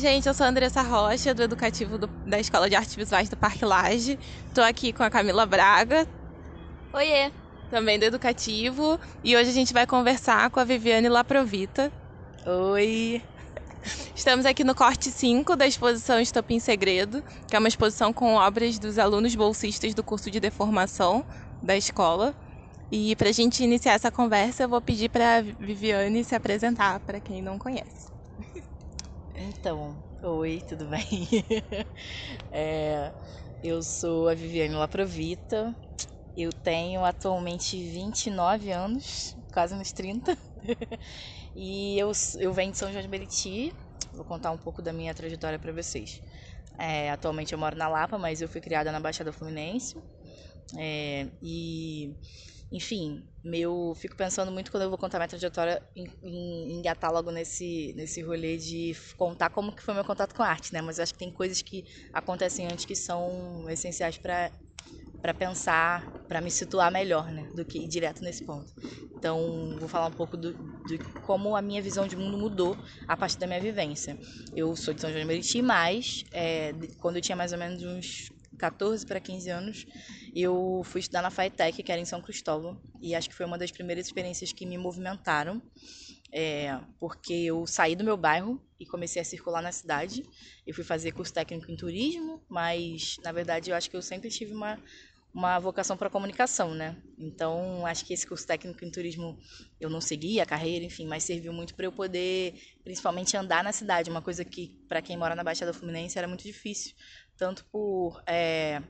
gente, eu sou a Andressa Rocha, do Educativo do, da Escola de Artes Visuais do Parque Laje. Estou aqui com a Camila Braga. Oiê! Também do Educativo. E hoje a gente vai conversar com a Viviane Laprovita. Oi! Estamos aqui no corte 5 da exposição Estopim Segredo, que é uma exposição com obras dos alunos bolsistas do curso de deformação da escola. E para a gente iniciar essa conversa, eu vou pedir para a Viviane se apresentar para quem não conhece. Então, oi, tudo bem? é, eu sou a Viviane Laprovita, eu tenho atualmente 29 anos, quase nos 30, e eu, eu venho de São João de Meriti, vou contar um pouco da minha trajetória para vocês. É, atualmente eu moro na Lapa, mas eu fui criada na Baixada Fluminense, é, e enfim, meu, fico pensando muito quando eu vou contar minha trajetória em, em, engatar logo nesse, nesse rolê de contar como que foi meu contato com a arte, né? Mas eu acho que tem coisas que acontecem antes que são essenciais para para pensar, para me situar melhor, né, do que ir direto nesse ponto. Então, vou falar um pouco do, de como a minha visão de mundo mudou a partir da minha vivência. Eu sou de São João de Meriti, mas é, quando eu tinha mais ou menos uns 14 para 15 anos, eu fui estudar na FATEC, que era em São Cristóvão, e acho que foi uma das primeiras experiências que me movimentaram, é, porque eu saí do meu bairro e comecei a circular na cidade. Eu fui fazer curso técnico em turismo, mas na verdade eu acho que eu sempre tive uma uma vocação para comunicação, né? Então, acho que esse curso técnico em turismo eu não segui a carreira, enfim, mas serviu muito para eu poder, principalmente, andar na cidade, uma coisa que, para quem mora na Baixada Fluminense, era muito difícil, tanto por é,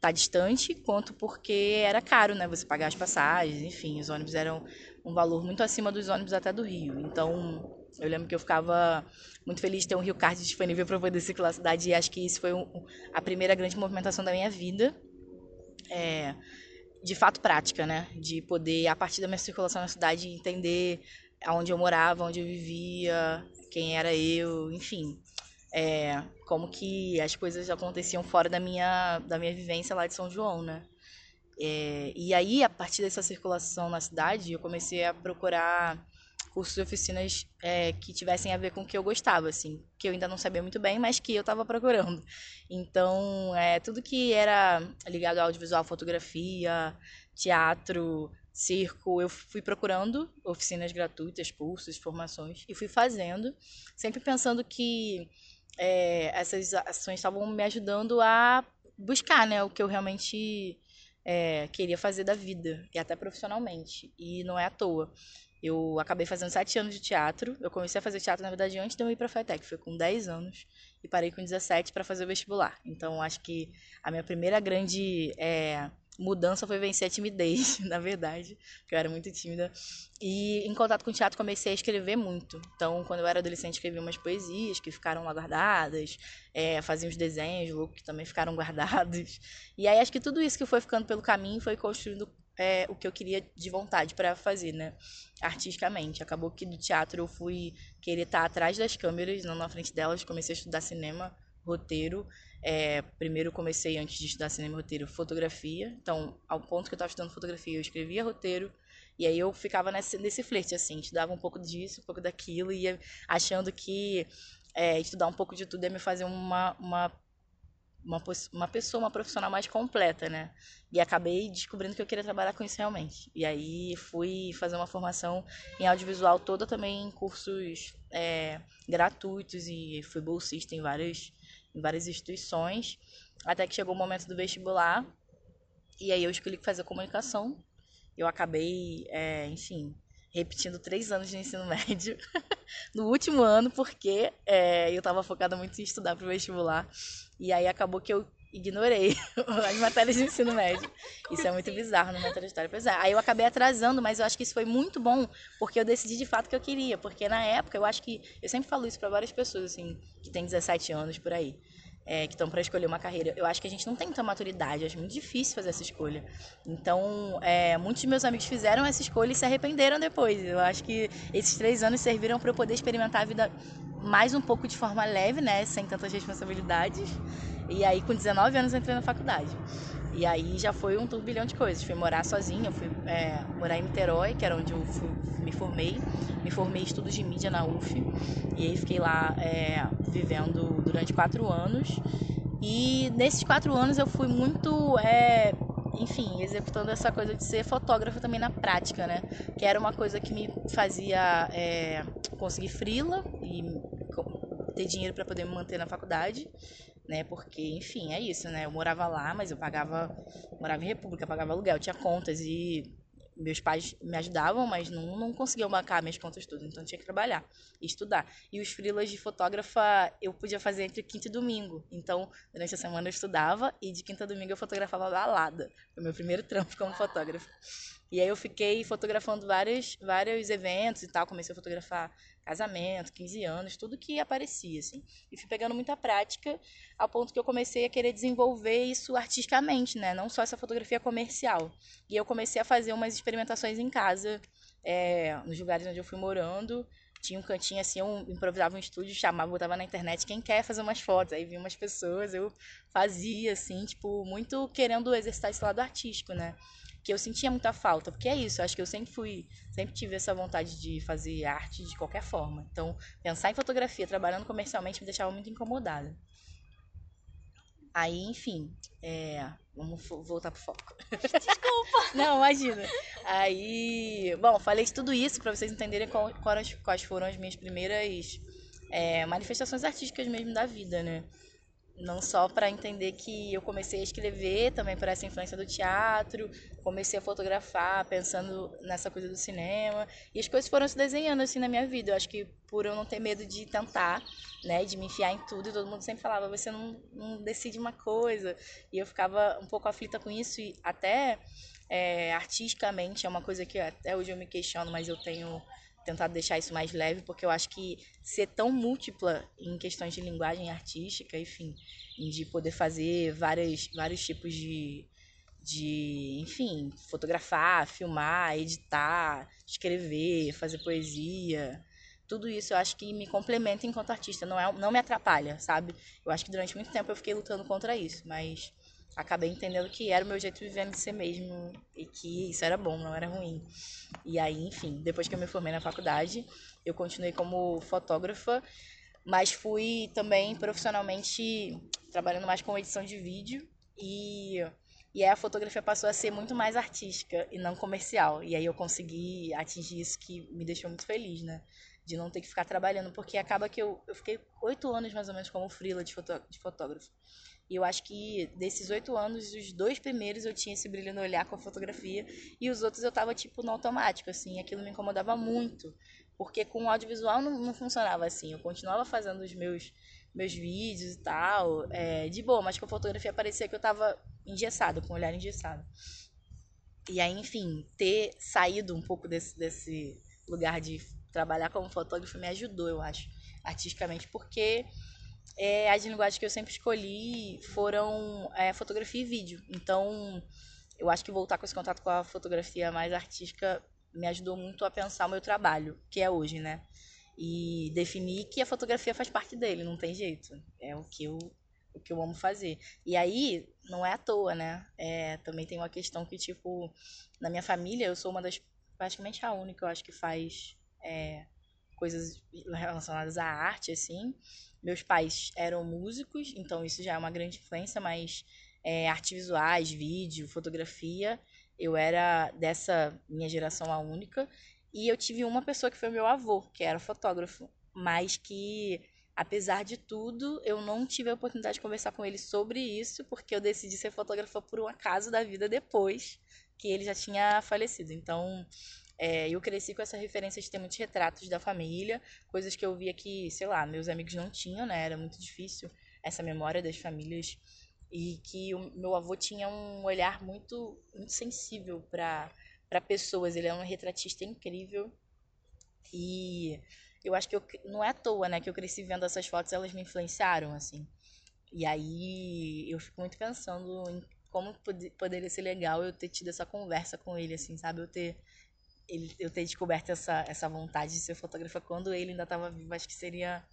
tá distante, quanto porque era caro, né? Você pagar as passagens, enfim, os ônibus eram um valor muito acima dos ônibus até do Rio. Então, eu lembro que eu ficava muito feliz de ter um Rio Card disponível para poder circular a cidade e acho que isso foi um, a primeira grande movimentação da minha vida. É, de fato prática, né? De poder, a partir da minha circulação na cidade, entender aonde eu morava, onde eu vivia, quem era eu, enfim é, como que as coisas aconteciam fora da minha, da minha vivência lá de São João, né? É, e aí, a partir dessa circulação na cidade, eu comecei a procurar cursos e oficinas é, que tivessem a ver com o que eu gostava, assim, que eu ainda não sabia muito bem, mas que eu estava procurando. Então, é, tudo que era ligado ao audiovisual, fotografia, teatro, circo, eu fui procurando oficinas gratuitas, cursos, formações, e fui fazendo, sempre pensando que é, essas ações estavam me ajudando a buscar né, o que eu realmente é, queria fazer da vida, e até profissionalmente. E não é à toa. Eu acabei fazendo sete anos de teatro. Eu comecei a fazer teatro, na verdade, antes de eu ir para a FETEC. Foi com 10 anos. E parei com 17 para fazer o vestibular. Então, acho que a minha primeira grande é, mudança foi vencer a timidez, na verdade, porque eu era muito tímida. E em contato com o teatro comecei a escrever muito. Então, quando eu era adolescente, escrevi umas poesias que ficaram lá guardadas, é, fazia uns desenhos loucos que também ficaram guardados. E aí acho que tudo isso que foi ficando pelo caminho foi construindo é, o que eu queria de vontade para fazer, né? Artisticamente. Acabou que do teatro eu fui querer estar atrás das câmeras, não na frente delas. Comecei a estudar cinema, roteiro é, primeiro comecei, antes de estudar cinema e roteiro, fotografia. Então, ao ponto que eu estava estudando fotografia, eu escrevia roteiro. E aí eu ficava nesse, nesse flerte, assim, estudava um pouco disso, um pouco daquilo, e ia achando que é, estudar um pouco de tudo ia me fazer uma, uma, uma, uma pessoa, uma profissional mais completa, né? E acabei descobrindo que eu queria trabalhar com isso realmente. E aí fui fazer uma formação em audiovisual toda também em cursos é, gratuitos e fui bolsista em várias em várias instituições, até que chegou o momento do vestibular, e aí eu escolhi fazer comunicação. Eu acabei, é, enfim, repetindo três anos de ensino médio no último ano, porque é, eu estava focada muito em estudar para o vestibular. E aí acabou que eu ignorei as matérias de ensino médio. Isso é muito bizarro numa trajetória. Pois é, aí eu acabei atrasando, mas eu acho que isso foi muito bom, porque eu decidi de fato que eu queria. Porque na época, eu acho que. Eu sempre falo isso para várias pessoas, assim, que têm 17 anos por aí é, que estão para escolher uma carreira. Eu acho que a gente não tem tanta maturidade, acho muito difícil fazer essa escolha. Então, é, muitos de meus amigos fizeram essa escolha e se arrependeram depois. Eu acho que esses três anos serviram para eu poder experimentar a vida mais um pouco de forma leve, né? Sem tantas responsabilidades. E aí, com 19 anos, entrei na faculdade. E aí já foi um turbilhão de coisas. Fui morar sozinha, fui é, morar em Niterói, que era onde eu fui, me formei. Me formei em estudos de mídia na UF. E aí fiquei lá é, vivendo durante quatro anos. E nesses quatro anos eu fui muito é, enfim, executando essa coisa de ser fotógrafa também na prática, né? Que era uma coisa que me fazia é, conseguir frila e ter dinheiro para poder me manter na faculdade, né? Porque, enfim, é isso, né? Eu morava lá, mas eu pagava, morava em República, pagava aluguel, tinha contas e meus pais me ajudavam, mas não, não conseguiam bancar minhas contas tudo, então tinha que trabalhar e estudar. E os freelas de fotógrafa eu podia fazer entre quinta e domingo. Então, durante a semana eu estudava e de quinta a domingo eu fotografava balada. Foi meu primeiro trampo como fotógrafa. E aí eu fiquei fotografando vários, vários eventos e tal, comecei a fotografar casamento, 15 anos, tudo que aparecia, assim. E fui pegando muita prática, ao ponto que eu comecei a querer desenvolver isso artisticamente, né? Não só essa fotografia comercial. E eu comecei a fazer umas experimentações em casa, é, nos lugares onde eu fui morando. Tinha um cantinho assim, eu improvisava um estúdio, chamava, botava na internet quem quer fazer umas fotos. Aí vinha umas pessoas, eu fazia, assim, tipo, muito querendo exercitar esse lado artístico, né? Que eu sentia muita falta, porque é isso, acho que eu sempre fui, sempre tive essa vontade de fazer arte de qualquer forma. Então, pensar em fotografia trabalhando comercialmente me deixava muito incomodada. Aí, enfim, é, vamos voltar pro foco. Desculpa. Não, imagina. Aí, bom, falei tudo isso para vocês entenderem quais, quais foram as minhas primeiras é, manifestações artísticas mesmo da vida, né? Não só para entender que eu comecei a escrever também por essa influência do teatro, comecei a fotografar pensando nessa coisa do cinema e as coisas foram se desenhando assim na minha vida. Eu acho que por eu não ter medo de tentar, né, de me enfiar em tudo e todo mundo sempre falava você não, não decide uma coisa e eu ficava um pouco aflita com isso e até é, artisticamente é uma coisa que até hoje eu me questiono, mas eu tenho tentado deixar isso mais leve, porque eu acho que ser tão múltipla em questões de linguagem artística, enfim, de poder fazer várias, vários tipos de, de, enfim, fotografar, filmar, editar, escrever, fazer poesia, tudo isso eu acho que me complementa enquanto artista, não, é, não me atrapalha, sabe? Eu acho que durante muito tempo eu fiquei lutando contra isso, mas acabei entendendo que era o meu jeito de viver de ser mesmo e que isso era bom, não era ruim. E aí, enfim, depois que eu me formei na faculdade, eu continuei como fotógrafa, mas fui também profissionalmente trabalhando mais com edição de vídeo e e aí a fotografia passou a ser muito mais artística e não comercial. E aí eu consegui atingir isso que me deixou muito feliz, né? De não ter que ficar trabalhando, porque acaba que eu, eu fiquei oito anos mais ou menos como freela de, fotó de fotógrafo. E eu acho que desses oito anos, os dois primeiros eu tinha esse brilho no olhar com a fotografia e os outros eu tava tipo no automático, assim. Aquilo me incomodava muito, porque com o audiovisual não, não funcionava assim. Eu continuava fazendo os meus meus vídeos e tal, é, de boa, mas com a fotografia parecia que eu tava engessado, com o olhar engessado. E aí, enfim, ter saído um pouco desse, desse lugar de trabalhar como fotógrafo me ajudou, eu acho, artisticamente, porque é, as linguagens que eu sempre escolhi foram é, fotografia e vídeo. Então, eu acho que voltar com esse contato com a fotografia mais artística me ajudou muito a pensar o meu trabalho, que é hoje, né? E definir que a fotografia faz parte dele, não tem jeito. É o que eu, o que eu amo fazer. E aí, não é à toa, né? É, também tem uma questão que, tipo, na minha família, eu sou uma das, praticamente a única, eu acho, que faz é, coisas relacionadas à arte, assim. Meus pais eram músicos, então isso já é uma grande influência, mas é, artes visuais, vídeo, fotografia, eu era dessa minha geração a única. E eu tive uma pessoa que foi meu avô, que era fotógrafo, mas que, apesar de tudo, eu não tive a oportunidade de conversar com ele sobre isso, porque eu decidi ser fotógrafa por um acaso da vida depois que ele já tinha falecido. Então, é, eu cresci com essa referência de ter muitos retratos da família, coisas que eu via que, sei lá, meus amigos não tinham, né? Era muito difícil essa memória das famílias. E que o meu avô tinha um olhar muito, muito sensível para pessoas. Ele é um retratista incrível. E eu acho que eu, não é à toa, né, que eu cresci vendo essas fotos, elas me influenciaram, assim. E aí eu fico muito pensando em como poderia ser legal eu ter tido essa conversa com ele, assim, sabe? Eu ter ele, eu ter descoberto essa, essa vontade de ser fotógrafa quando ele ainda estava vivo, acho que seria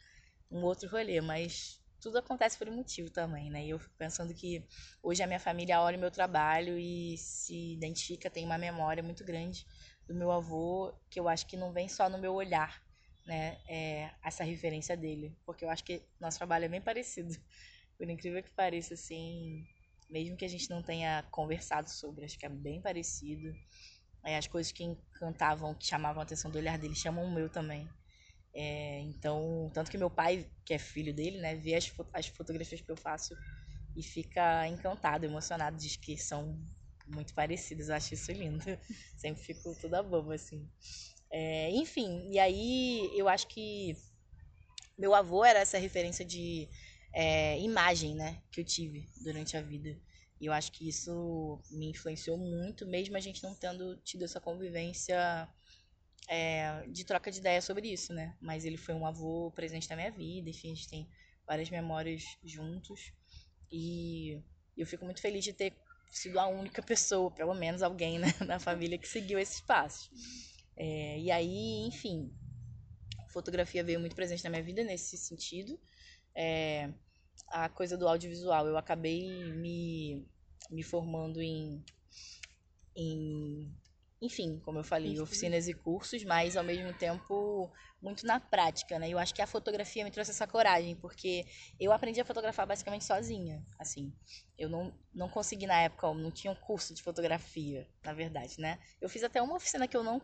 um outro rolê, mas tudo acontece por um motivo também, né? E eu fico pensando que hoje a minha família olha o meu trabalho e se identifica, tem uma memória muito grande do meu avô, que eu acho que não vem só no meu olhar, né? É, essa referência dele, porque eu acho que nosso trabalho é bem parecido. Por incrível que pareça, assim, mesmo que a gente não tenha conversado sobre, acho que é bem parecido. É, as coisas que encantavam, que chamavam a atenção do olhar dele, chamam o meu também. É, então, tanto que meu pai, que é filho dele, né, vê as, as fotografias que eu faço e fica encantado, emocionado, diz que são muito parecidas. Eu acho isso lindo. Sempre fico toda boba, assim. É, enfim, e aí eu acho que meu avô era essa referência de é, imagem, né, que eu tive durante a vida. E eu acho que isso me influenciou muito, mesmo a gente não tendo tido essa convivência é, de troca de ideia sobre isso, né? Mas ele foi um avô presente na minha vida, enfim, a gente tem várias memórias juntos. E eu fico muito feliz de ter sido a única pessoa, pelo menos alguém né, na família que seguiu esses passos. É, e aí, enfim, fotografia veio muito presente na minha vida nesse sentido. É, a coisa do audiovisual, eu acabei me, me formando em, em enfim, como eu falei, oficinas e cursos, mas ao mesmo tempo muito na prática, né? Eu acho que a fotografia me trouxe essa coragem, porque eu aprendi a fotografar basicamente sozinha, assim. Eu não, não consegui na época, não tinha um curso de fotografia, na verdade, né? Eu fiz até uma oficina que eu não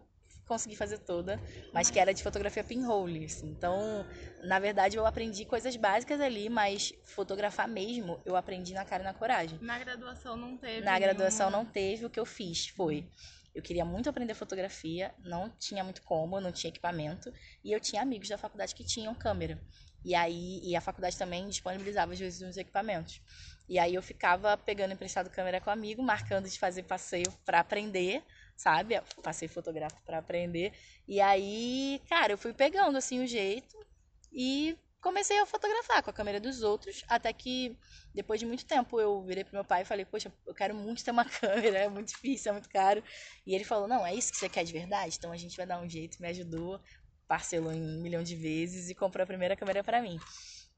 consegui fazer toda, mas que era de fotografia pinhole, assim. Então, na verdade, eu aprendi coisas básicas ali, mas fotografar mesmo, eu aprendi na cara e na coragem. Na graduação não teve. Na graduação não teve, o que eu fiz foi eu queria muito aprender fotografia, não tinha muito como, não tinha equipamento, e eu tinha amigos da faculdade que tinham câmera. E aí, e a faculdade também disponibilizava às vezes uns equipamentos. E aí eu ficava pegando emprestado câmera com amigo, marcando de fazer passeio para aprender, sabe? Passeio fotográfico para aprender. E aí, cara, eu fui pegando assim o jeito e comecei a fotografar com a câmera dos outros, até que depois de muito tempo eu virei pro meu pai e falei: "Poxa, eu quero muito ter uma câmera, é muito difícil, é muito caro". E ele falou: "Não, é isso que você quer de verdade? Então a gente vai dar um jeito". Me ajudou, parcelou em um milhão de vezes e comprou a primeira câmera para mim.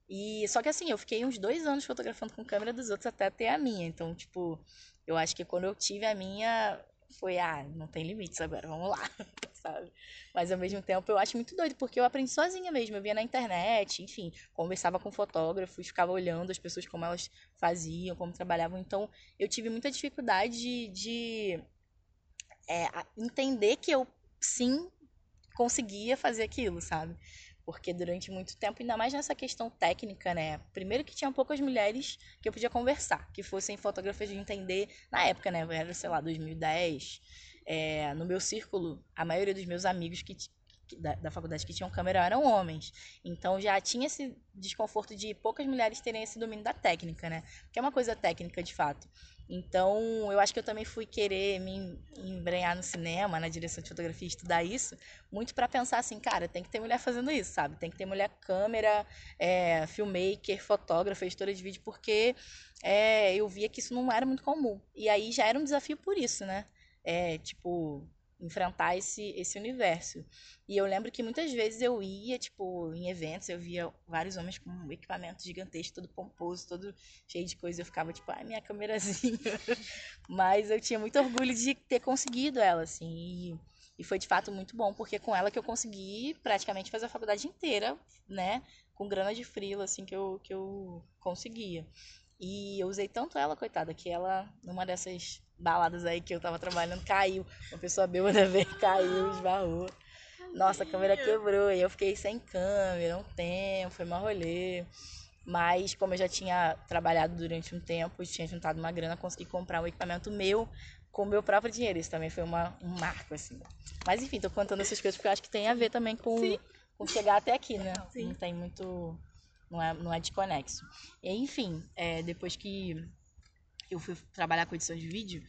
E só que assim, eu fiquei uns dois anos fotografando com câmera dos outros até ter a minha. Então, tipo, eu acho que quando eu tive a minha, foi, ah, não tem limites agora, vamos lá, sabe? Mas ao mesmo tempo eu acho muito doido, porque eu aprendi sozinha mesmo, eu via na internet, enfim, conversava com fotógrafos, ficava olhando as pessoas como elas faziam, como trabalhavam, então eu tive muita dificuldade de, de é, entender que eu sim conseguia fazer aquilo, sabe? Porque durante muito tempo, ainda mais nessa questão técnica, né? Primeiro que tinha poucas mulheres que eu podia conversar, que fossem fotógrafas de entender, na época, né? Era, sei lá, 2010. É, no meu círculo, a maioria dos meus amigos que, da, da, faculdade que tinham câmera eram homens. Então já tinha esse desconforto de poucas mulheres terem esse domínio da técnica, né? Que é uma coisa técnica de fato. Então, eu acho que eu também fui querer me embrenhar no cinema, na direção de fotografia, estudar isso, muito para pensar assim, cara, tem que ter mulher fazendo isso, sabe? Tem que ter mulher câmera, é, filmmaker, fotógrafa, editora de vídeo, porque é, eu via que isso não era muito comum. E aí já era um desafio por isso, né? É, tipo, enfrentar esse, esse universo. E eu lembro que muitas vezes eu ia, tipo, em eventos, eu via vários homens com um equipamento gigantesco, todo pomposo, todo cheio de coisa. Eu ficava, tipo, ai, minha câmerazinha. Mas eu tinha muito orgulho de ter conseguido ela, assim. E, e foi de fato muito bom, porque com ela que eu consegui praticamente fazer a faculdade inteira, né? Com grana de frila, assim, que eu, que eu conseguia. E eu usei tanto ela, coitada, que ela, numa dessas baladas aí que eu tava trabalhando, caiu. Uma pessoa bêbada veio, caiu, esbarrou. Nossa, a câmera quebrou e eu fiquei sem câmera um tempo, foi uma rolê. Mas como eu já tinha trabalhado durante um tempo e tinha juntado uma grana, consegui comprar um equipamento meu com o meu próprio dinheiro. Isso também foi uma, um marco, assim. Mas enfim, tô contando essas coisas porque eu acho que tem a ver também com, com chegar até aqui, né? Sim. Não tem muito. Não é, não é desconexo. E, enfim, é, depois que eu fui trabalhar com edição de vídeo,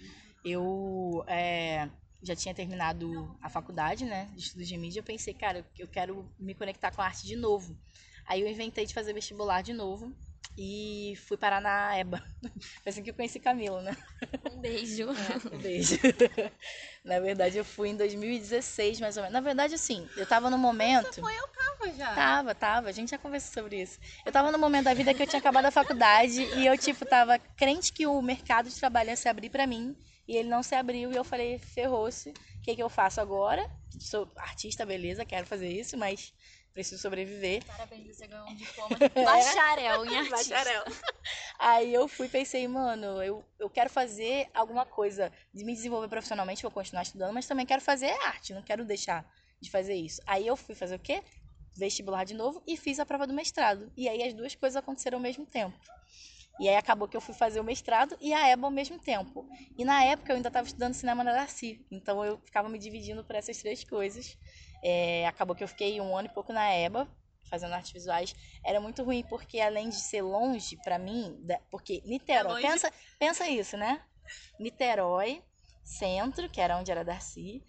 eu é, já tinha terminado a faculdade, né, de estudos de mídia. Eu pensei, cara, eu quero me conectar com a arte de novo. Aí eu inventei de fazer vestibular de novo. e fui parar na EBA. Foi assim que eu conheci Camilo, né? Um beijo. É, um beijo. na verdade, eu fui em 2016, mais ou menos. Na verdade, assim, eu tava no momento. Você foi, eu tava já. Tava, tava. A gente já conversou sobre isso. Eu tava no momento da vida que eu tinha acabado a faculdade e eu, tipo, tava crente que o mercado de trabalho ia se abrir para mim. E ele não se abriu e eu falei, ferrou-se. O que, que eu faço agora? Sou artista, beleza, quero fazer isso, mas preciso sobreviver. Parabéns, você ganhou um diploma de bacharel em artista. Bacharel. Aí eu fui pensei, mano, eu, eu quero fazer alguma coisa de me desenvolver profissionalmente, vou continuar estudando, mas também quero fazer arte, não quero deixar de fazer isso. Aí eu fui fazer o quê? Vestibular de novo e fiz a prova do mestrado. E aí as duas coisas aconteceram ao mesmo tempo. E aí acabou que eu fui fazer o mestrado e a EBA ao mesmo tempo. E na época eu ainda estava estudando cinema na Darcy, então eu ficava me dividindo por essas três coisas. É, acabou que eu fiquei um ano e pouco na EBA, fazendo artes visuais. Era muito ruim, porque além de ser longe para mim, porque Niterói, é pensa, pensa isso, né? Niterói, centro, que era onde era Darcy,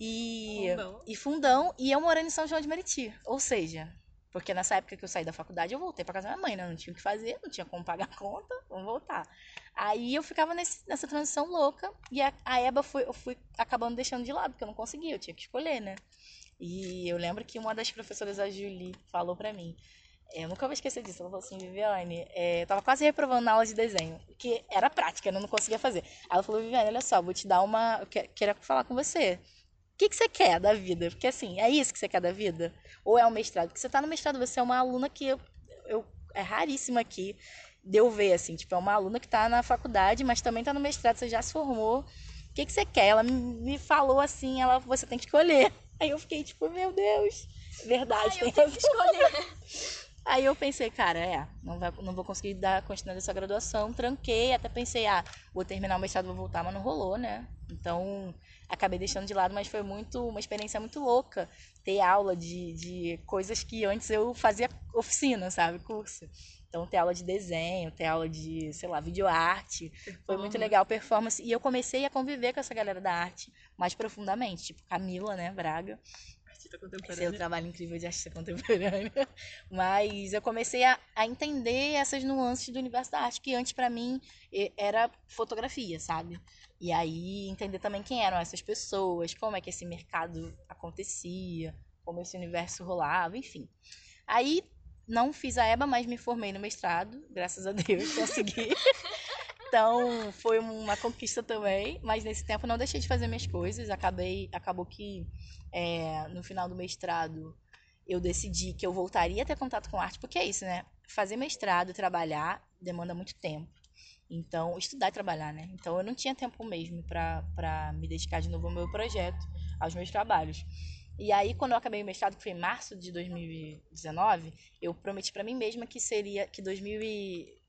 e Fundão. e Fundão, e eu morando em São João de Meriti. Ou seja, porque nessa época que eu saí da faculdade, eu voltei para casa da minha mãe, né? Não tinha o que fazer, não tinha como pagar a conta, vamos voltar. Aí eu ficava nesse, nessa transição louca, e a, a EBA foi, eu fui acabando deixando de lado, porque eu não conseguia, eu tinha que escolher, né? E eu lembro que uma das professoras, a Julie, falou para mim. É, eu nunca vou esquecer disso. Ela falou assim, Viviane, é, eu tava quase reprovando na aula de desenho, que era prática, eu não conseguia fazer. Aí ela falou, Viviane, olha só, vou te dar uma. Eu quero falar com você. O que, que você quer da vida? Porque assim, é isso que você quer da vida? Ou é o mestrado? Porque você tá no mestrado, você é uma aluna que eu, eu é raríssima aqui de eu ver, assim, tipo, é uma aluna que tá na faculdade, mas também tá no mestrado, você já se formou. O que, que você quer? Ela me falou assim, ela, você tem que escolher. Aí eu fiquei tipo, meu Deus, verdade, Ai, tem que escolher. Aí eu pensei, cara, é, não, vai, não vou conseguir dar continuidade dessa graduação. Tranquei, até pensei, ah, vou terminar o mestrado, vou voltar, mas não rolou, né? Então, acabei deixando de lado, mas foi muito uma experiência muito louca ter aula de, de coisas que antes eu fazia oficina, sabe? Curso. Então, ter aula de desenho, ter aula de, sei lá, videoarte. Foi muito legal, performance. E eu comecei a conviver com essa galera da arte mais profundamente. Tipo, Camila, né, Braga. Artista contemporânea. Seu trabalho incrível de artista contemporânea. Mas eu comecei a, a entender essas nuances do universo da arte, que antes para mim era fotografia, sabe? E aí entender também quem eram essas pessoas, como é que esse mercado acontecia, como esse universo rolava, enfim. Aí não fiz a EBA, mas me formei no mestrado, graças a Deus, consegui. então, foi uma conquista também, mas nesse tempo não deixei de fazer minhas coisas. Acabei, acabou que é, no final do mestrado eu decidi que eu voltaria a ter contato com arte, porque é isso, né? Fazer mestrado, trabalhar, demanda muito tempo. Então, estudar e trabalhar, né? Então, eu não tinha tempo mesmo para me dedicar de novo ao meu projeto, aos meus trabalhos. E aí, quando eu acabei o mestrado, que foi em março de 2019, eu prometi para mim mesma que seria que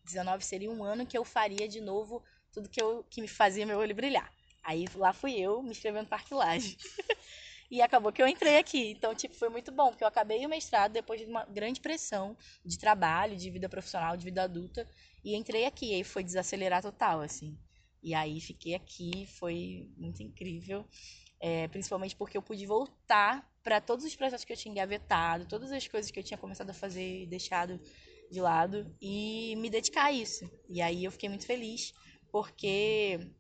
2019 seria um ano que eu faria de novo tudo que, eu, que me fazia meu olho brilhar. Aí lá fui eu me inscrevendo para Arquilagem. e acabou que eu entrei aqui. Então, tipo, foi muito bom, porque eu acabei o mestrado depois de uma grande pressão de trabalho, de vida profissional, de vida adulta, e entrei aqui. E aí foi desacelerar total, assim. E aí fiquei aqui, foi muito incrível. É, principalmente porque eu pude voltar para todos os projetos que eu tinha engavetado, todas as coisas que eu tinha começado a fazer e deixado de lado e me dedicar a isso. E aí eu fiquei muito feliz porque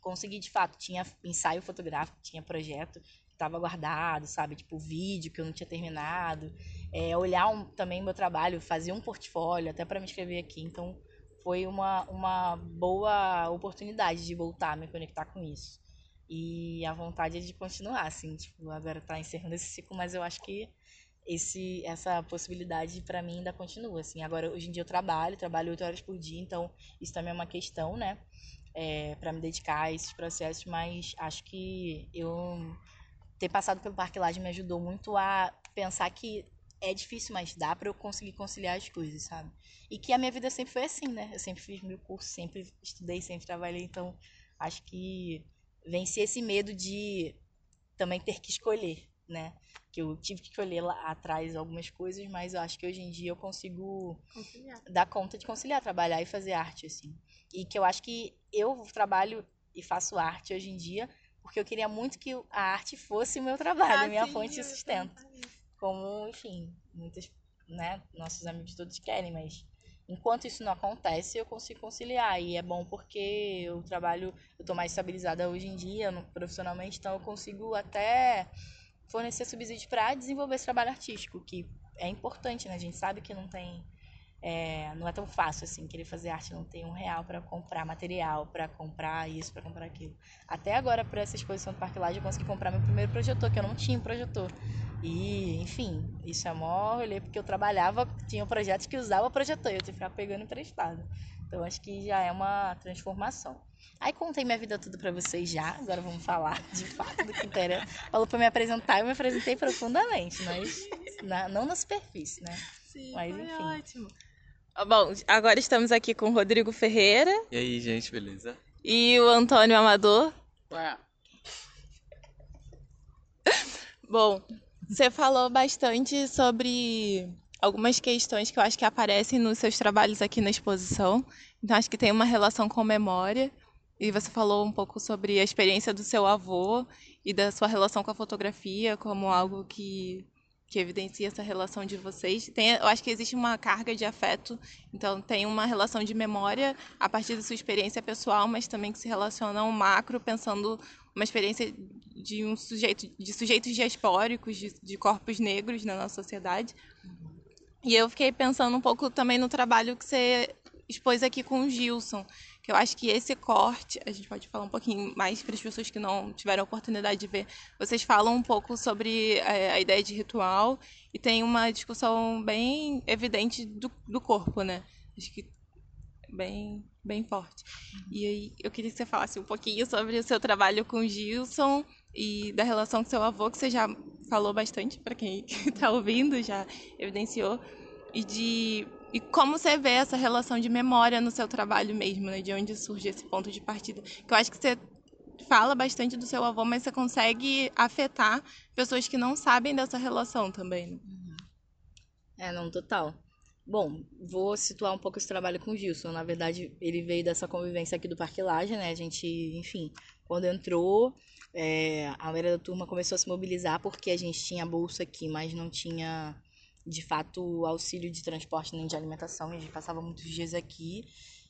consegui de fato, tinha ensaio fotográfico, tinha projeto que estava guardado, sabe, tipo vídeo que eu não tinha terminado, é, olhar um, também meu trabalho, fazer um portfólio até para me inscrever aqui. Então foi uma, uma boa oportunidade de voltar a me conectar com isso. E a vontade é de continuar, assim, tipo, agora tá encerrando esse ciclo, mas eu acho que esse essa possibilidade para mim ainda continua, assim. Agora, hoje em dia eu trabalho, trabalho oito horas por dia, então isso também é uma questão, né? É, para me dedicar a esses processos, mas acho que eu ter passado pelo Parque Laje me ajudou muito a pensar que é difícil, mas dá para eu conseguir conciliar as coisas, sabe? E que a minha vida sempre foi assim, né? Eu sempre fiz meu curso, sempre estudei, sempre trabalhei, então acho que vencer esse medo de também ter que escolher, né? Que eu tive que escolher lá atrás algumas coisas, mas eu acho que hoje em dia eu consigo conciliar. dar conta de conciliar, trabalhar e fazer arte, assim. E que eu acho que eu trabalho e faço arte hoje em dia porque eu queria muito que a arte fosse o meu trabalho, ah, minha sim, fonte de sustento. Como, enfim, muitos, né, nossos amigos todos querem, mas Enquanto isso não acontece, eu consigo conciliar. E é bom porque eu trabalho, eu tô mais estabilizada hoje em dia, profissionalmente, então eu consigo até fornecer subsídios para desenvolver esse trabalho artístico, que é importante, né? A gente sabe que não tem é, não é tão fácil assim querer fazer arte, não tem um real para comprar material, para comprar isso, para comprar aquilo. Até agora, para essa exposição do Parque Laje, eu consegui comprar meu primeiro projetor, que eu não tinha um projetor. E, enfim, isso é mó rolê, porque eu trabalhava, tinha projetos que usava projetor, eu tinha que ficar pegando emprestado. Então, acho que já é uma transformação. Aí contei minha vida tudo para vocês já, agora vamos falar de fato do que interessa. Falou para me apresentar, eu me apresentei profundamente, mas na, não na superfície, né? Sim, mas, enfim. ótimo. Bom, agora estamos aqui com o Rodrigo Ferreira. E aí, gente, beleza? E o Antônio Amador. Ué. Bom, você falou bastante sobre algumas questões que eu acho que aparecem nos seus trabalhos aqui na exposição. Então, acho que tem uma relação com memória. E você falou um pouco sobre a experiência do seu avô e da sua relação com a fotografia como algo que que evidencia essa relação de vocês. Tem, eu acho que existe uma carga de afeto, então tem uma relação de memória a partir da sua experiência pessoal, mas também que se relaciona ao macro, pensando uma experiência de um sujeito, de sujeitos diaspóricos, de, de corpos negros na nossa sociedade. E eu fiquei pensando um pouco também no trabalho que você expôs aqui com o Gilson, que eu acho que esse corte, a gente pode falar um pouquinho mais para as pessoas que não tiveram a oportunidade de ver. Vocês falam um pouco sobre é, a ideia de ritual e tem uma discussão bem evidente do, do corpo, né? Acho que bem, bem forte. E aí eu queria que você falasse um pouquinho sobre o seu trabalho com o Gilson e da relação com seu avô, que você já falou bastante, para quem está ouvindo, já evidenciou, e de e como você vê essa relação de memória no seu trabalho mesmo, né? De onde surge esse ponto de partida? Que eu acho que você fala bastante do seu avô, mas você consegue afetar pessoas que não sabem dessa relação também. Né? É, não, total. Bom, vou situar um pouco esse trabalho com o Gilson. Na verdade, ele veio dessa convivência aqui do Parque Laje, né? A gente, enfim, quando entrou, é, a maioria da turma começou a se mobilizar porque a gente tinha bolsa aqui, mas não tinha de fato auxílio de transporte nem de alimentação. A gente passava muitos dias aqui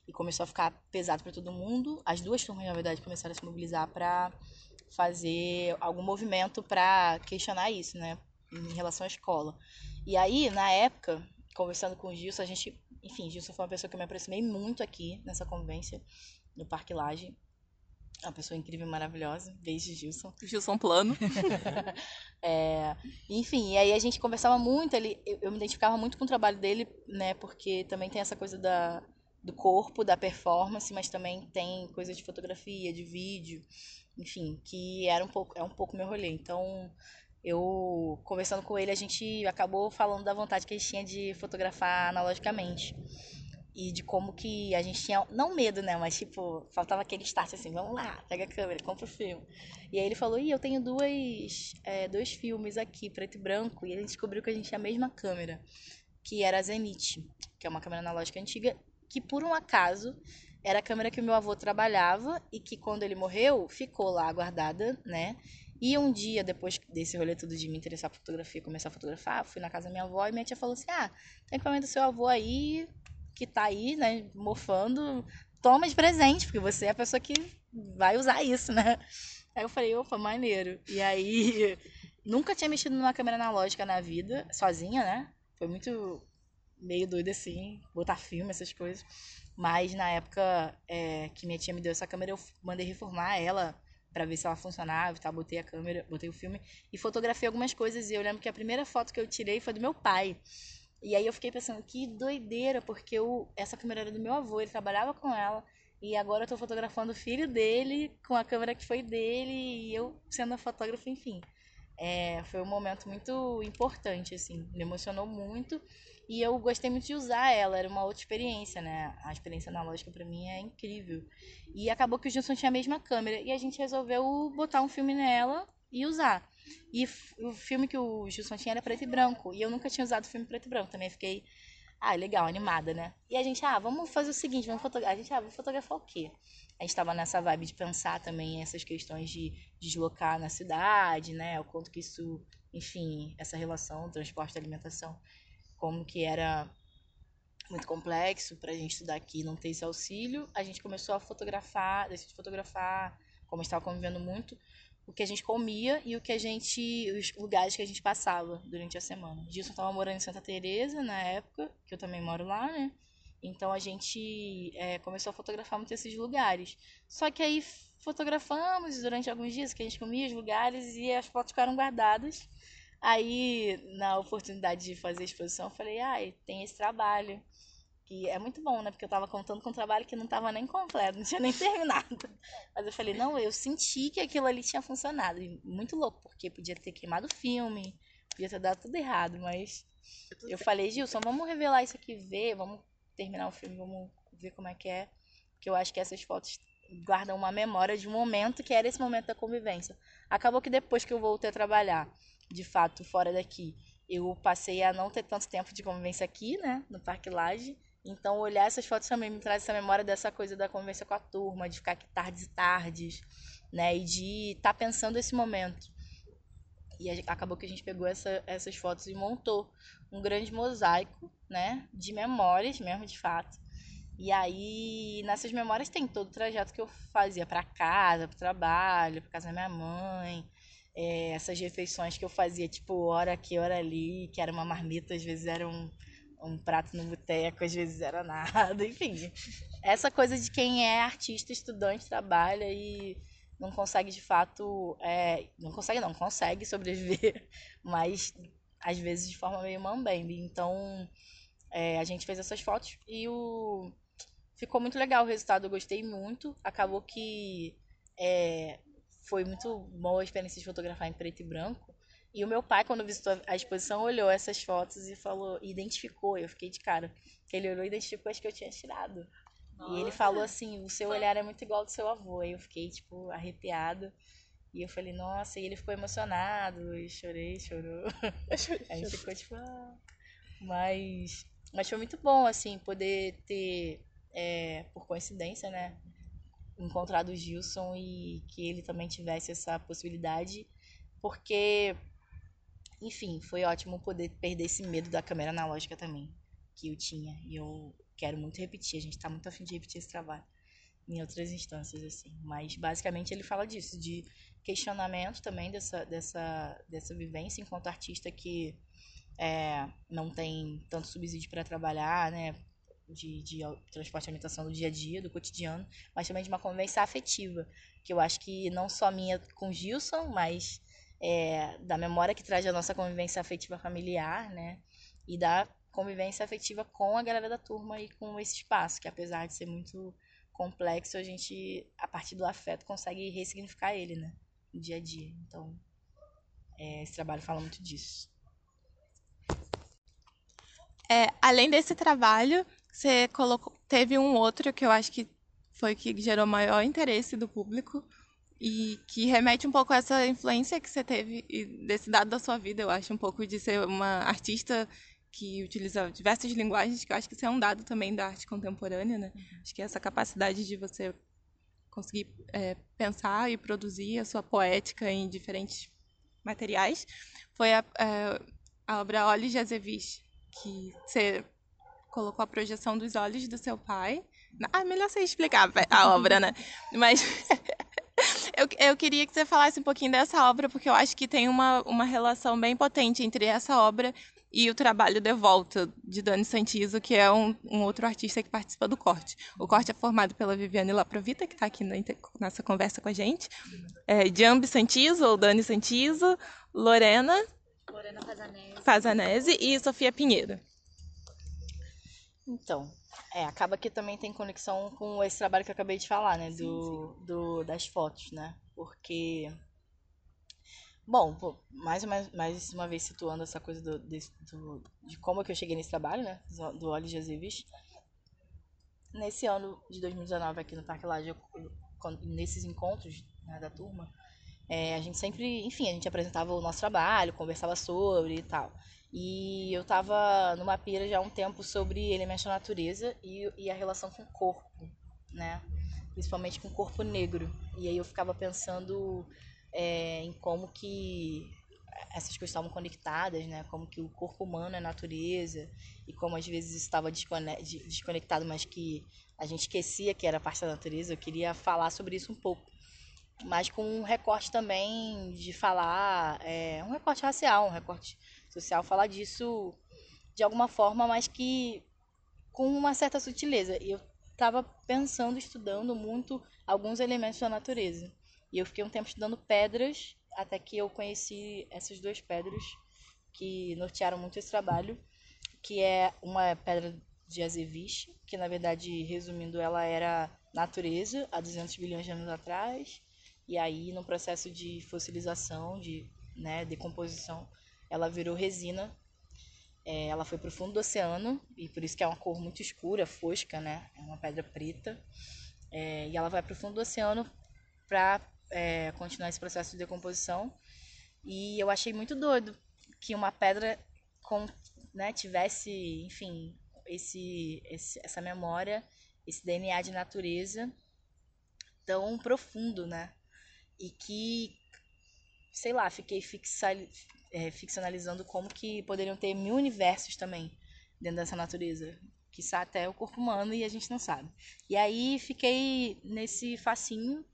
e começou a ficar pesado para todo mundo. As duas turmas, na verdade, começaram a se mobilizar para fazer algum movimento para questionar isso, né, em relação à escola. E aí, na época, conversando com o Gilson, a gente, enfim, Gilson foi uma pessoa que eu me aproximei muito aqui nessa convivência no Parque Laje. É uma pessoa incrível, maravilhosa. Beijo, Gilson. Gilson Plano. é, enfim, e aí a gente conversava muito. Ele, eu, eu, me identificava muito com o trabalho dele, né? Porque também tem essa coisa da, do corpo, da performance, mas também tem coisa de fotografia, de vídeo, enfim, que era um pouco, é um pouco meu rolê. Então, eu conversando com ele, a gente acabou falando da vontade que ele tinha de fotografar analogicamente e de como que a gente tinha, não medo, né, mas tipo, faltava aquele start assim, vamos lá, pega a câmera, compra o filme. E aí ele falou, ih, eu tenho duas, é, dois filmes aqui, preto e branco, e a gente descobriu que a gente tinha a mesma câmera, que era a Zenith, que é uma câmera analógica antiga, que por um acaso era a câmera que o meu avô trabalhava e que quando ele morreu, ficou lá guardada, né, e um dia, depois desse rolê tudo de me interessar por fotografia, começar a fotografar, fui na casa da minha avó e minha tia falou assim: Ah, tem equipamento do seu avô aí, que tá aí, né, mofando, toma de presente, porque você é a pessoa que vai usar isso, né? Aí eu falei, opa, maneiro. E aí, nunca tinha mexido numa câmera analógica na vida, sozinha, né? Foi muito meio doido assim, botar filme, essas coisas. Mas na época é, que minha tia me deu essa câmera, eu mandei reformar ela para ver se ela funcionava e tal. Botei a câmera, botei o filme e fotografei algumas coisas. E eu lembro que a primeira foto que eu tirei foi do meu pai. E aí eu fiquei pensando, que doideira, porque eu, essa câmera era do meu avô, ele trabalhava com ela. E agora eu tô fotografando o filho dele com a câmera que foi dele e eu sendo a fotógrafa, enfim. É, foi um momento muito importante, assim, me emocionou muito e eu gostei muito de usar ela, era uma outra experiência, né? A experiência analógica para mim é incrível. E acabou que o Gilson tinha a mesma câmera e a gente resolveu botar um filme nela e usar. E o filme que o Gilson tinha era preto e branco. E eu nunca tinha usado filme preto e branco. Também fiquei, ah, legal, animada, né? E a gente, ah, vamos fazer o seguinte, vamos fotografar. A gente, ah, vamos fotografar o quê? A gente tava nessa vibe de pensar também essas questões de deslocar na cidade, né? O quanto que isso, enfim, essa relação, transporte alimentação, como que era muito complexo para a gente estudar aqui não ter esse auxílio, a gente começou a fotografar, deixa de fotografar, como estava convivendo muito, o que a gente comia e o que a gente os lugares que a gente passava durante a semana. Gilson estava morando em Santa Teresa na época, que eu também moro lá, né? Então a gente é, começou a fotografar muito esses lugares. Só que aí fotografamos durante alguns dias que a gente comia os lugares e as fotos ficaram guardadas. Aí, na oportunidade de fazer a exposição, eu falei, ai, tem esse trabalho. Que é muito bom, né? Porque eu tava contando com um trabalho que não tava nem completo, não tinha nem terminado. Mas eu falei, não, eu senti que aquilo ali tinha funcionado. E muito louco, porque podia ter queimado o filme, podia ter dado tudo errado, mas eu falei, Gilson, vamos revelar isso aqui, ver, vamos terminar o filme, vamos ver como é que é. Que eu acho que essas fotos guardam uma memória de um momento que era esse momento da convivência. Acabou que depois que eu voltei a trabalhar, de fato, fora daqui, eu passei a não ter tanto tempo de convivência aqui, né, no Parque Laje. Então, olhar essas fotos também me traz essa memória dessa coisa da convivência com a turma, de ficar aqui tardes e tardes, né, e de estar tá pensando esse momento. E acabou que a gente pegou essa, essas fotos e montou um grande mosaico, né, de memórias mesmo, de fato. E aí, nessas memórias tem todo o trajeto que eu fazia para casa, para trabalho, para casa da minha mãe, é, essas refeições que eu fazia, tipo, hora aqui, hora ali, que era uma marmita, às vezes era um, um prato no boteco, às vezes era nada, enfim. Essa coisa de quem é artista, estudante, trabalha e não consegue de fato. É, não consegue, não, consegue sobreviver, mas às vezes de forma meio mambembe. Então, é, a gente fez essas fotos e o. Ficou muito legal o resultado, eu gostei muito. Acabou que é, foi muito boa a experiência de fotografar em preto e branco. E o meu pai, quando visitou a exposição, olhou essas fotos e falou, identificou. Eu fiquei de cara. Ele olhou e identificou as que eu tinha tirado. Nossa. E ele falou assim: o seu olhar é muito igual ao do seu avô. Aí eu fiquei, tipo, arrepiada. E eu falei, nossa, e ele ficou emocionado. E chorei, chorou. Aí a gente ficou, tipo, ah. Mas, mas foi muito bom, assim, poder ter, é, por coincidência, né? encontrado o Gilson e que ele também tivesse essa possibilidade, porque, enfim, foi ótimo poder perder esse medo da câmera analógica também, que eu tinha. E eu quero muito repetir, a gente está muito afim de repetir esse trabalho em outras instâncias, assim. Mas, basicamente, ele fala disso, de questionamento também dessa, dessa, dessa vivência enquanto artista que é, não tem tanto subsídio para trabalhar, né? de, de transporte e alimentação do dia a dia, do cotidiano, mas também de uma convivência afetiva, que eu acho que não só minha com Gilson, mas é, da memória que traz a nossa convivência afetiva familiar, né? E da convivência afetiva com a galera da turma e com esse espaço, que apesar de ser muito complexo, a gente, a partir do afeto, consegue ressignificar ele, né? No dia a dia. Então, é, esse trabalho fala muito disso. É, além desse trabalho, você colocou, teve um outro que eu acho que foi que gerou maior interesse do público e que remete um pouco a essa influência que você teve desse dado da sua vida, eu acho um pouco de ser uma artista que utiliza diversas linguagens, que eu acho que isso é um dado também da arte contemporânea, né? Uhum. Acho que essa capacidade de você conseguir é, pensar e produzir a sua poética em diferentes materiais foi a, é, a obra Olhos de Azevis, que você colocou a projeção dos olhos do seu pai. Ah, melhor você explicar a obra, né? Mas eu, eu queria que você falasse um pouquinho dessa obra, porque eu acho que tem uma, uma relação bem potente entre essa obra e o trabalho De Volta, de Dani Santizo, que é um, um outro artista que participa do corte. O corte é formado pela Viviane Laprovita, que está aqui na, nessa conversa com a gente, é, Jambi Santizo, ou Dani Santizo, Lorena... Lorena Fazanese. Fazanese e Sofia Pinheiro. Então, é, acaba que também tem conexão com esse trabalho que eu acabei de falar, né? Do, sim. do das fotos, né? Porque. Bom, mais, mais, mais uma vez situando essa coisa do, de, do, de como que eu cheguei nesse trabalho, né? Do Olhos Azevis. Nesse ano de 2019, aqui no Parque Laje, nesses encontros né, da turma, é, a gente sempre, enfim, a gente apresentava o nosso trabalho, conversava sobre e tal. E eu tava numa pira já há um tempo sobre elementos da natureza e, e a relação com o corpo, né? Principalmente com o corpo negro. E aí eu ficava pensando é, em como que essas coisas estavam conectadas, né? Como que o corpo humano é natureza e como às vezes estava desconectado, mas que a gente esquecia que era parte da natureza. Eu queria falar sobre isso um pouco, mas com um recorte também de falar, é, um recorte racial, um recorte social, falar disso de alguma forma, mas que com uma certa sutileza. E eu estava pensando, estudando muito alguns elementos da natureza. E eu fiquei um tempo estudando pedras até que eu conheci essas duas pedras que nortearam muito esse trabalho, que é uma pedra de azeviche, que na verdade, resumindo, ela era natureza há 200 bilhões de anos atrás, e aí no processo de fossilização, de né, decomposição, ela virou resina. É, ela foi para o fundo do oceano, e por isso que é uma cor muito escura, fosca, né? É uma pedra preta. É, e ela vai para o fundo do oceano para é, continuar esse processo de decomposição. E eu achei muito doido que uma pedra com, né, tivesse, enfim, esse, esse, essa memória, esse DNA de natureza tão profundo, né? E que, sei lá, fiquei fixa, é, ficcionalizando como que poderiam ter mil universos também dentro dessa natureza. Que até o corpo humano e a gente não sabe. E aí fiquei nesse facinho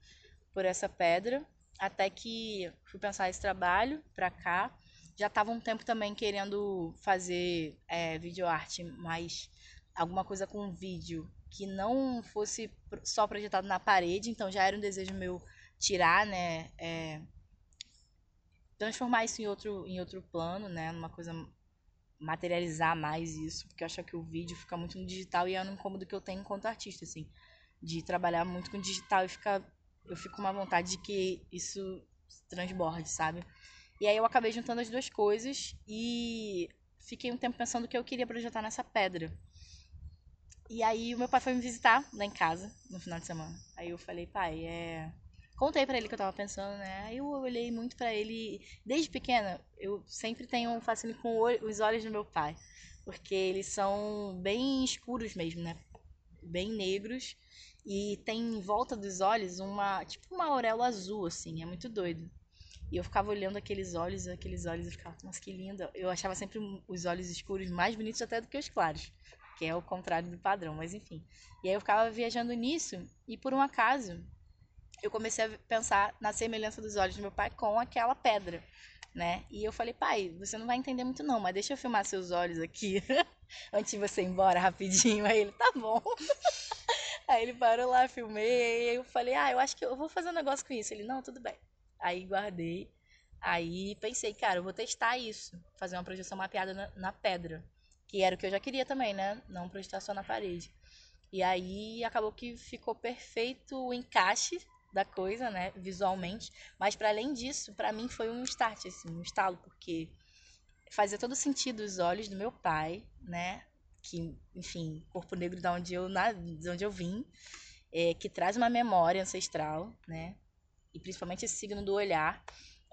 por essa pedra, até que fui pensar esse trabalho para cá. Já estava um tempo também querendo fazer é, videoarte, mas alguma coisa com vídeo que não fosse só projetado na parede, então já era um desejo meu tirar, né, é, transformar isso em outro, em outro plano, né, numa coisa materializar mais isso, porque eu acho que o vídeo fica muito no digital e é um incômodo que eu tenho enquanto artista, assim, de trabalhar muito com digital e ficar eu fico com uma vontade de que isso transborde, sabe? E aí eu acabei juntando as duas coisas e fiquei um tempo pensando que eu queria projetar nessa pedra. E aí o meu pai foi me visitar lá em casa no final de semana. Aí eu falei, pai, é. Contei para ele que eu tava pensando, né? Aí eu olhei muito para ele. Desde pequena, eu sempre tenho um fascínio com os olhos do meu pai. Porque eles são bem escuros mesmo, né? Bem negros. E tem em volta dos olhos uma, tipo uma auréola azul, assim, é muito doido. E eu ficava olhando aqueles olhos, aqueles olhos, e ficava, nossa, que linda. Eu achava sempre os olhos escuros mais bonitos até do que os claros, que é o contrário do padrão, mas enfim. E aí eu ficava viajando nisso, e por um acaso, eu comecei a pensar na semelhança dos olhos do meu pai com aquela pedra, né? E eu falei, pai, você não vai entender muito não, mas deixa eu filmar seus olhos aqui antes de você ir embora rapidinho. Aí ele, tá bom. Aí ele parou lá, filmei, aí eu falei, ah, eu acho que eu vou fazer um negócio com isso. Ele, não, tudo bem. Aí guardei. Aí pensei, cara, eu vou testar isso. Fazer uma projeção mapeada na, na pedra. Que era o que eu já queria também, né? Não projetar só na parede. E aí acabou que ficou perfeito o encaixe da coisa, né, visualmente, mas para além disso, para mim foi um start assim, um estalo, porque fazia todo sentido os olhos do meu pai, né, que, enfim, corpo negro da onde eu, na, de onde eu vim, é, que traz uma memória ancestral, né? E principalmente esse signo do olhar,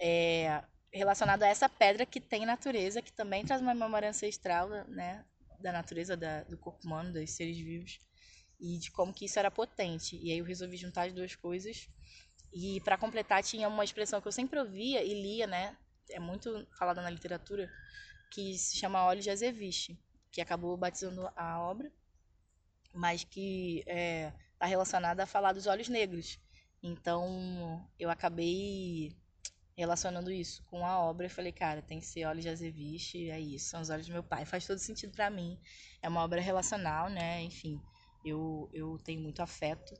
é, relacionado a essa pedra que tem natureza, que também traz uma memória ancestral, né? Da natureza da, do corpo humano, dos seres vivos, e de como que isso era potente. E aí eu resolvi juntar as duas coisas. E para completar, tinha uma expressão que eu sempre ouvia e lia, né? É muito falada na literatura, que se chama óleo de azeviche que acabou batizando a obra, mas que está é, tá relacionada a falar dos olhos negros. Então eu acabei relacionando isso com a obra e falei, cara, tem que ser olhos de Azeviche, é isso, são os olhos do meu pai. Faz todo sentido para mim. É uma obra relacional, né? Enfim, eu, eu tenho muito afeto.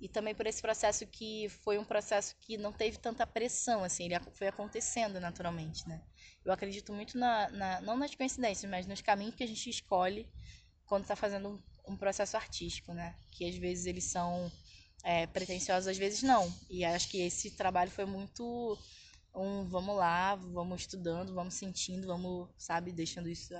E também por esse processo que foi um processo que não teve tanta pressão, assim, ele foi acontecendo naturalmente, né? Eu acredito muito na, na, não nas coincidências, mas nos caminhos que a gente escolhe quando está fazendo um, um, processo artístico, né? Que às vezes eles são é, pretensiosos, às vezes não. E acho que esse trabalho foi muito um vamos lá, vamos estudando, vamos sentindo, vamos, sabe, deixando isso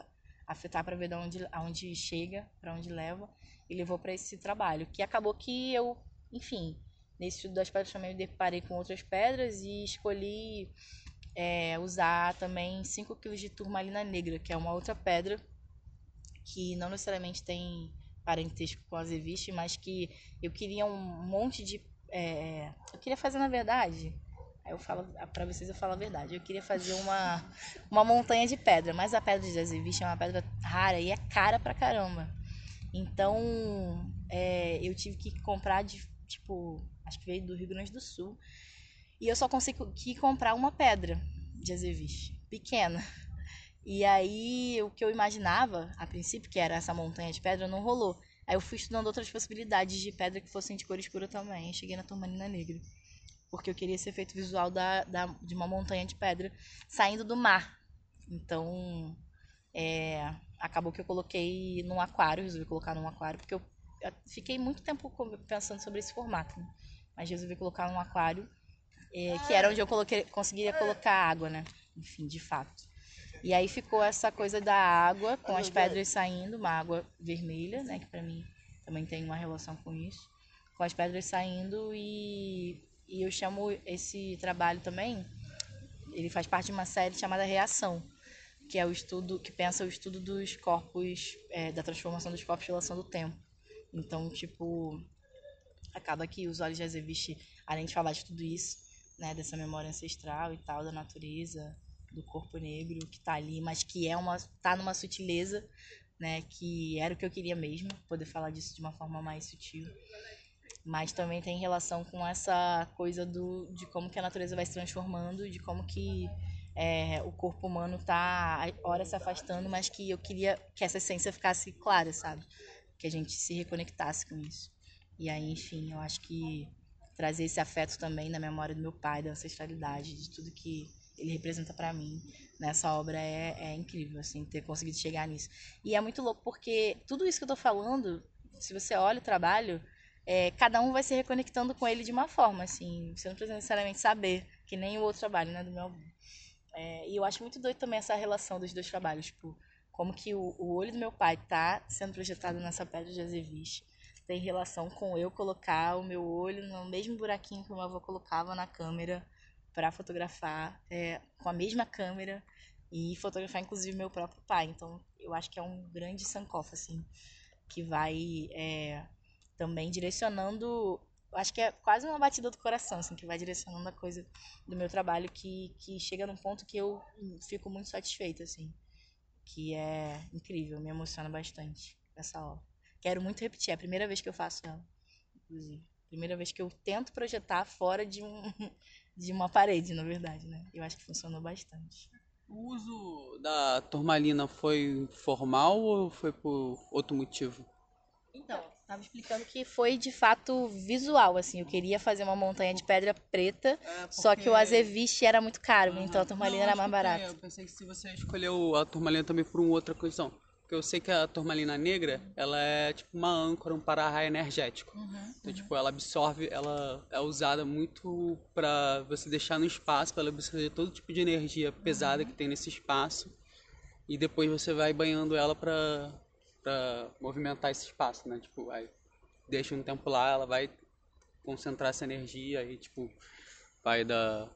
afetar para ver de onde, aonde chega, para onde leva, e levou para esse trabalho. Que acabou que eu, enfim, nesse estudo das pedras também me deparei com outras pedras e escolhi é, usar também 5 kg de turmalina negra, que é uma outra pedra que não necessariamente tem parentesco com a azeviche, mas que eu queria um monte de. É, eu queria fazer, na verdade, eu falo, pra vocês eu falo a verdade. Eu queria fazer uma, uma montanha de pedra, mas a pedra de Azeviche é uma pedra rara e é cara pra caramba. Então, é, eu tive que comprar de, tipo, acho que veio do Rio Grande do Sul. E eu só consegui comprar uma pedra de Azeviche, pequena. E aí, o que eu imaginava, a princípio, que era essa montanha de pedra, não rolou. Aí eu fui estudando outras possibilidades de pedra que fossem de cor escura também. cheguei na turmalina negra. Porque eu queria esse efeito visual da, da, de uma montanha de pedra saindo do mar. Então, é, acabou que eu coloquei num aquário, resolvi colocar num aquário, porque eu, fiquei muito tempo pensando sobre esse formato. Né? Mas resolvi colocar num aquário, é, que era onde eu coloquei, conseguiria colocar água, né? Enfim, de fato. E aí ficou essa coisa da água, com as pedras saindo, uma água vermelha, né? Que para mim também tem uma relação com isso. Com as pedras saindo e, e eu chamo esse trabalho também, ele faz parte de uma série chamada Reação, que é o estudo, que pensa o estudo dos corpos, é, da transformação dos corpos pela ação do tempo. Então, tipo, acaba que os olhos de Azeviche, além de falar de tudo isso, né, dessa memória ancestral e tal, da natureza, do corpo negro que tá ali, mas que é uma tá numa sutileza, né, que era o que eu queria mesmo, poder falar disso de uma forma mais sutil. Mas também tem relação com essa coisa do de como que a natureza vai se transformando, de como que é, o corpo humano tá hora se afastando, mas que eu queria que essa essência ficasse clara, sabe? Que a gente se reconectasse com isso. E aí, enfim, eu acho que trazer esse afeto também na memória do meu pai, da ancestralidade, de tudo que ele representa para mim nessa obra é, é incrível, assim, ter conseguido chegar nisso. E é muito louco porque tudo isso que eu tô falando, se você olha o trabalho, é, cada um vai se reconectando com ele de uma forma, assim, você não precisa necessariamente saber, que nem o outro trabalho, né, do meu avô. É, e eu acho muito doido também essa relação dos dois trabalhos, tipo, como que o, o olho do meu pai tá sendo projetado nessa pedra de azeviche, tem relação com eu colocar o meu olho no mesmo buraquinho que o meu avô colocava na câmera para fotografar é, com a mesma câmera e fotografar inclusive meu próprio pai. Então eu acho que é um grande sankofa assim que vai é, também direcionando, acho que é quase uma batida do coração assim que vai direcionando a coisa do meu trabalho que que chega num ponto que eu fico muito satisfeita assim, que é incrível, me emociona bastante essa obra. Quero muito repetir, é a primeira vez que eu faço ela, inclusive. Primeira vez que eu tento projetar fora de um de uma parede, na verdade, né? Eu acho que funcionou bastante. O uso da turmalina foi formal ou foi por outro motivo? Então, estava explicando que foi de fato visual, assim. Eu queria fazer uma montanha de pedra preta, é porque... só que o azeviche era muito caro, uhum. então a turmalina Não, era mais barata. Eu pensei que se você escolheu a turmalina também por uma outra questão. Porque eu sei que a turmalina negra, ela é tipo uma âncora, um para-raio energético. Uhum, então, uhum. tipo, ela absorve, ela é usada muito para você deixar no espaço, para ela absorver todo tipo de energia pesada uhum. que tem nesse espaço. E depois você vai banhando ela para movimentar esse espaço, né? Tipo, aí deixa um tempo lá, ela vai concentrar essa energia e tipo vai da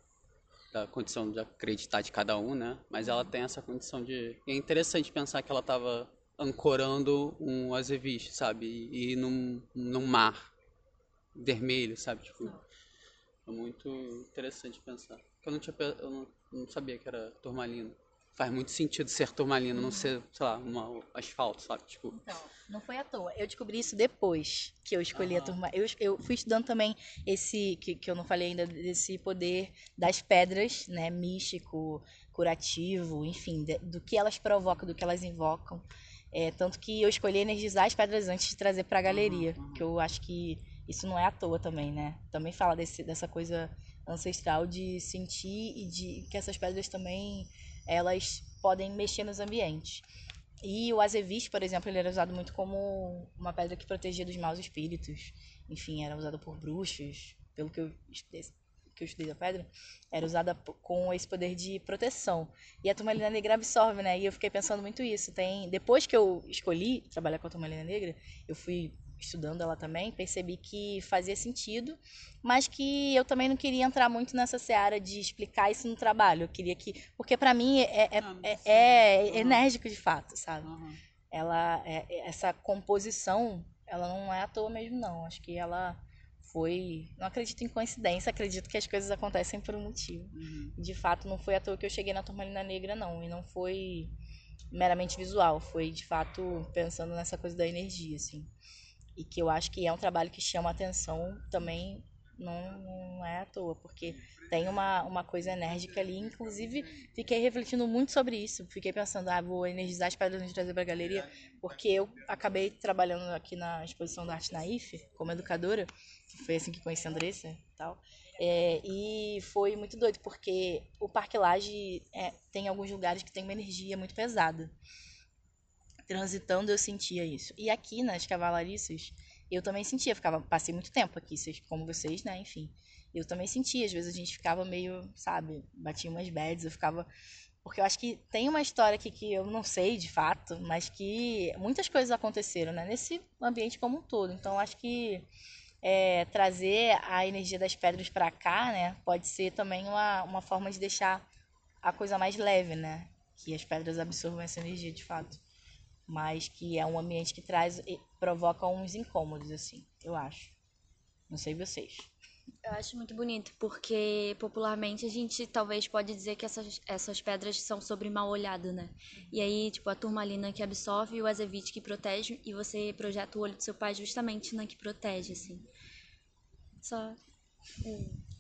da condição de acreditar de cada um, né? Mas ela tem essa condição de. E é interessante pensar que ela estava ancorando um azeviche, sabe? E, e num, num mar vermelho, sabe? Tipo, é muito interessante pensar. Eu não, tinha, eu não, não sabia que era turmalina faz muito sentido ser turmalina, não ser, sei lá, um asfalto, sabe? Tipo... Então, não foi à toa. Eu descobri isso depois que eu escolhi a turma. Eu, eu fui estudando também esse, que, que eu não falei ainda, desse poder das pedras, né? Místico, curativo, enfim, de, do que elas provocam, do que elas invocam. É, tanto que eu escolhi energizar as pedras antes de trazer para a galeria, uhum. que eu acho que isso não é à toa também, né? Também fala desse, dessa coisa ancestral de sentir e de que essas pedras também elas podem mexer nos ambientes. E o azeviche, por exemplo, ele era usado muito como uma pedra que protegia dos maus espíritos. Enfim, era usado por bruxos, pelo que eu que eu estudei da pedra, era usada com esse poder de proteção. E a turmalina negra absorve, né? E eu fiquei pensando muito isso. Tem, depois que eu escolhi trabalhar com a turmalina negra, eu fui estudando ela também, percebi que fazia sentido, mas que eu também não queria entrar muito nessa seara de explicar isso no trabalho. Eu queria que. Porque para mim é, é, ah, é, é uhum. enérgico de fato, sabe? Uhum. Ela, é, essa composição, ela não é à toa mesmo, não. Acho que ela foi. Não acredito em coincidência, acredito que as coisas acontecem por um motivo. Uhum. De fato, não foi à toa que eu cheguei na Turmalina Negra, não. E não foi meramente visual, foi de fato pensando nessa coisa da energia, assim. E que eu acho que é um trabalho que chama atenção também, não, não é à toa, porque tem uma, uma coisa enérgica ali. Inclusive, fiquei refletindo muito sobre isso. Fiquei pensando, ah, vou energizar as pedras de trazer para a galeria, porque eu acabei trabalhando aqui na exposição da arte na IFE, como educadora, foi assim que conheci a Andressa e tal. É, e foi muito doido, porque o Parque Laje é, tem alguns lugares que tem uma energia muito pesada. Transitando eu sentia isso. E aqui nas Cavalariças, eu também sentia, ficava, passei muito tempo aqui, como vocês, né, enfim eu também sentia, às vezes a gente ficava meio, sabe, batia umas bads, eu ficava. Porque eu acho que tem uma história aqui que eu não sei de fato, mas que muitas coisas aconteceram, né? Nesse ambiente como um todo. Então, acho que é, trazer a energia das pedras para cá, né? Pode ser também uma, uma forma de deixar a coisa mais leve, né? Que as pedras absorvam essa energia de fato. Mas que é um ambiente que traz, provoca uns incômodos, assim, eu acho. Não sei vocês. Eu acho muito bonito, porque popularmente a gente talvez pode dizer que essas, essas pedras são sobre mal olhado, né? E aí, tipo, a turmalina que absorve e o azevite que protege, e você projeta o olho do seu pai justamente na que protege, assim. Só.